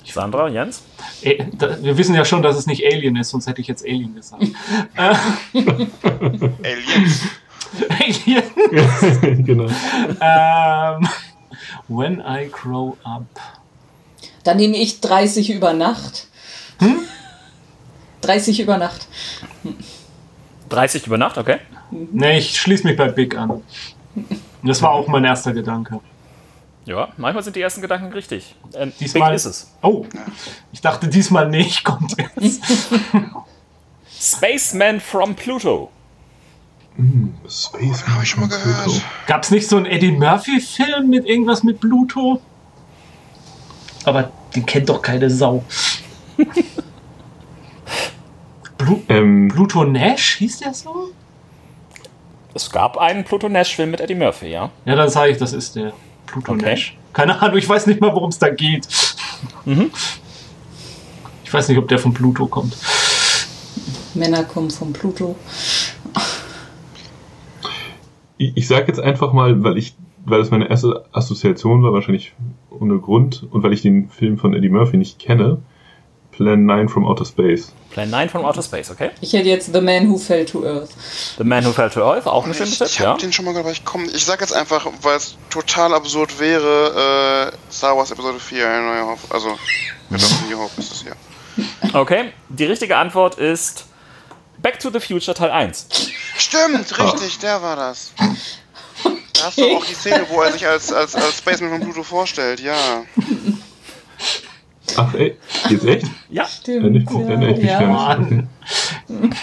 Sandra, Jens? Äh, wir wissen ja schon, dass es nicht Alien ist, sonst hätte ich jetzt Alien gesagt. Aliens. Alien. genau. ähm, when I grow up. Dann nehme ich 30 über Nacht. 30 über Nacht. 30 über Nacht, okay. Nee, ich schließe mich bei Big an. Das war auch mein erster Gedanke. Ja, manchmal sind die ersten Gedanken richtig. Ähm, Diesmal Big ist es. Oh, ich dachte diesmal nicht, kommt jetzt. Spaceman from Pluto. Space Habe ich schon mal gehört. Gab's nicht so einen Eddie Murphy-Film mit irgendwas mit Pluto? Aber den kennt doch keine Sau. Blu Ähm, Pluto Nash hieß der so? Es gab einen Pluto Nash-Film mit Eddie Murphy, ja. Ja, dann sage ich, das ist der Pluto Okay. Nash. Keine Ahnung, ich weiß nicht mal, worum es da geht. Ich weiß nicht, ob der von Pluto kommt. Männer kommen vom Pluto. ich, ich sage jetzt einfach mal, weil ich, weil es meine erste Assoziation war, wahrscheinlich ohne Grund, und weil ich den Film von Eddie Murphy nicht kenne, Plan 9 from Outer Space. Plan 9 from Outer Space, okay. Ich hätte jetzt The Man Who Fell to Earth. The Man Who Fell to Earth, auch ein schöner Ich, Tipp, ich ja. habe den schon mal gehört, aber ich komme. Ich sag jetzt einfach, weil es total absurd wäre, äh, Star Wars Episode 4, eine neue Hoffnung. Also, mit auf New Hope ist es ja. Okay, die richtige Antwort ist Back to the Future Teil 1. Stimmt, richtig, der war das. Da hast du auch die Szene, wo er sich als, als, als Spaceman von Pluto vorstellt, ja. Ach, ey, jetzt echt? Ja, Erinnere ich, erinnere ich mich ja. gar nicht. Mann.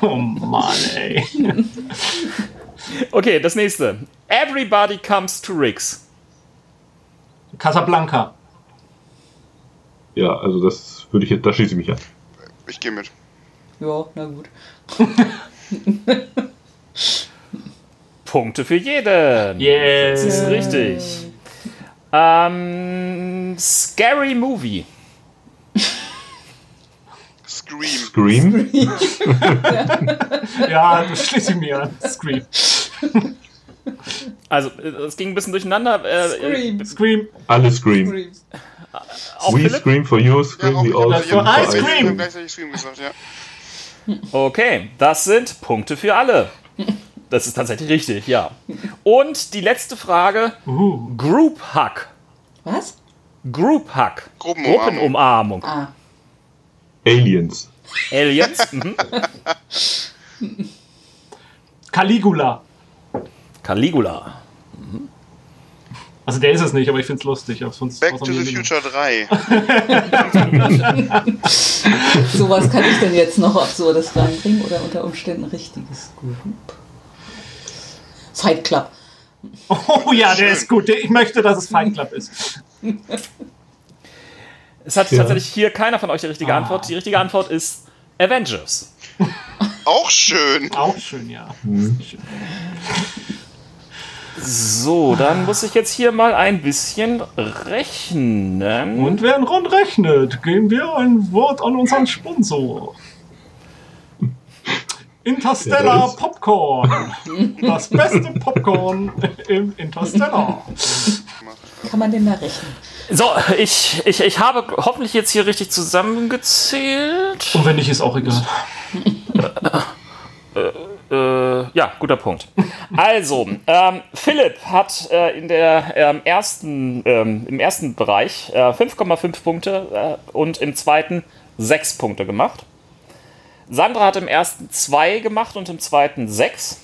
Oh Mann, ey. okay, das nächste. Everybody comes to Riggs. Casablanca. Ja, also das würde ich jetzt, da schließe ich mich an. Ich gehe mit. Ja, na gut. Punkte für jeden. Yeah. Das ist richtig. Ähm, Scary Movie. Scream. Scream? Ja, das schließe ich mir an. Scream. Also, es ging ein bisschen durcheinander. Äh, Scream. Scream. Alle Scream. Screams. Auch We Philipp? scream for you, scream auch- we all Ja, scream I for scream. gleichzeitig Scream gesagt, ja. Okay, das sind Punkte für alle. Das ist tatsächlich richtig, ja. Und die letzte Frage: Uh. Group Hug. Was? Group Hug. Gruppenumarmung. Gruppenumarmung. Ah, Aliens. Aliens. Mhm. Caligula. Caligula. Also der ist es nicht, aber ich find's lustig. Aber sonst Back to the. Future 3. sowas kann ich denn jetzt noch Absurdes reinbringen oder unter Umständen richtiges Group? Fight Club. Oh ja, der ist gut. Ich möchte, dass es Fight Club ist. Es hat Ja. tatsächlich hier keiner von euch die richtige Antwort. Die richtige Antwort ist Avengers. Auch schön. Auch schön, ja. Schön. So, dann muss ich jetzt hier mal ein bisschen rechnen. Und wer rund rechnet, geben wir ein Wort an unseren Sponsor. Interstellar Popcorn. Das beste Popcorn im Interstellar. Kann man denn da rechnen? So, ich, ich, ich habe hoffentlich jetzt hier richtig zusammengezählt. Und wenn nicht, ist auch egal. Äh, ja, guter Punkt. Also, ähm, Philipp hat äh, in der, ähm, ersten, ähm, im ersten Bereich äh, 5,5 Punkte äh, und im zweiten 6 Punkte gemacht. Sandra hat im ersten 2 gemacht und im zweiten 6.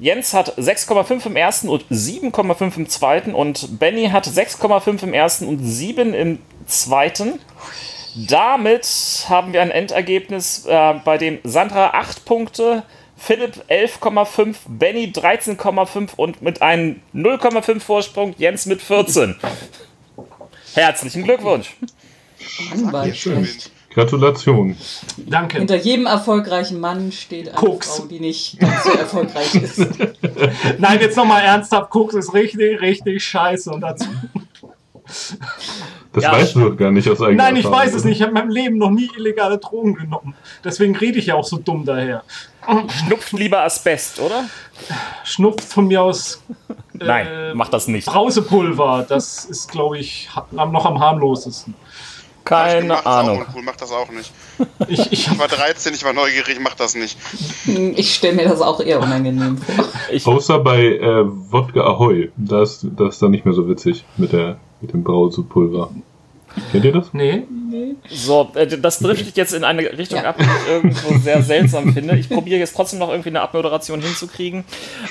Jens hat 6,5 im ersten und 7,5 im zweiten und Benny hat 6,5 im ersten und 7 im zweiten. Damit haben wir ein Endergebnis, äh, bei dem Sandra 8 Punkte, Philipp 11,5, Benny 13,5 und mit einem 0,5 Vorsprung Jens mit 14. Herzlichen Glückwunsch. Schön. Gratulation. Danke. Hinter jedem erfolgreichen Mann steht eine Koks. Frau, die nicht ganz so erfolgreich ist. Nein, jetzt nochmal ernsthaft. Koks ist richtig, richtig scheiße. Und dazu. Das Ja. weißt du doch gar nicht aus eigener Nein, ich Erfahrung, weiß es nicht. Ich habe in meinem Leben noch nie illegale Drogen genommen. Deswegen rede ich ja auch so dumm daher. Schnupft lieber Asbest, oder? Schnupft von mir aus Nein, Äh, mach das nicht. Brausepulver. Das ist, glaube ich, noch am harmlosesten. Keine gemacht, ist Ahnung. Auch uncool, mach das auch nicht. Ich, ich Ich war 13, ich war neugierig, mach das nicht. Ich stelle mir das auch eher unangenehm vor. Ich, Außer bei äh, Wodka Ahoy. Da ist das dann nicht mehr so witzig mit, der, mit dem Brausepulver. Kennt ihr das? Nee. So, äh, das driftet jetzt in eine Richtung Ja. ab, die ich irgendwo sehr seltsam finde. Ich probiere jetzt trotzdem noch irgendwie eine Abmoderation hinzukriegen.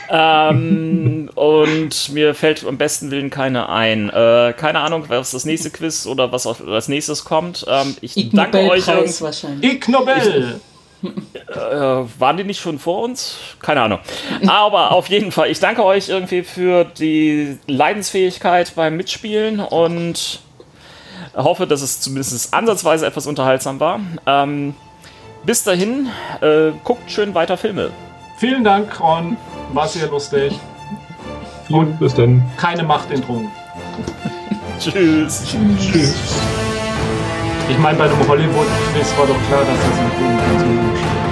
Ähm, und mir fällt am besten Willen keine ein. Äh, keine Ahnung, was das nächste Quiz oder was auf- als nächstes kommt. Ähm, ich Ig danke euch. Wahrscheinlich. Ig Nobel! Äh, waren die nicht schon vor uns? Keine Ahnung. Aber auf jeden Fall, ich danke euch irgendwie für die Leidensfähigkeit beim Mitspielen und hoffe, dass es zumindest ansatzweise etwas unterhaltsam war. Ähm, bis dahin, äh, guckt schön weiter Filme. Vielen Dank, Ron. War sehr lustig. Und bis dann. Keine Macht entrungen. Tschüss. Tschüss. Ich meine, bei einem Hollywood-Quiz war doch klar, dass das mit Kommunikation steht.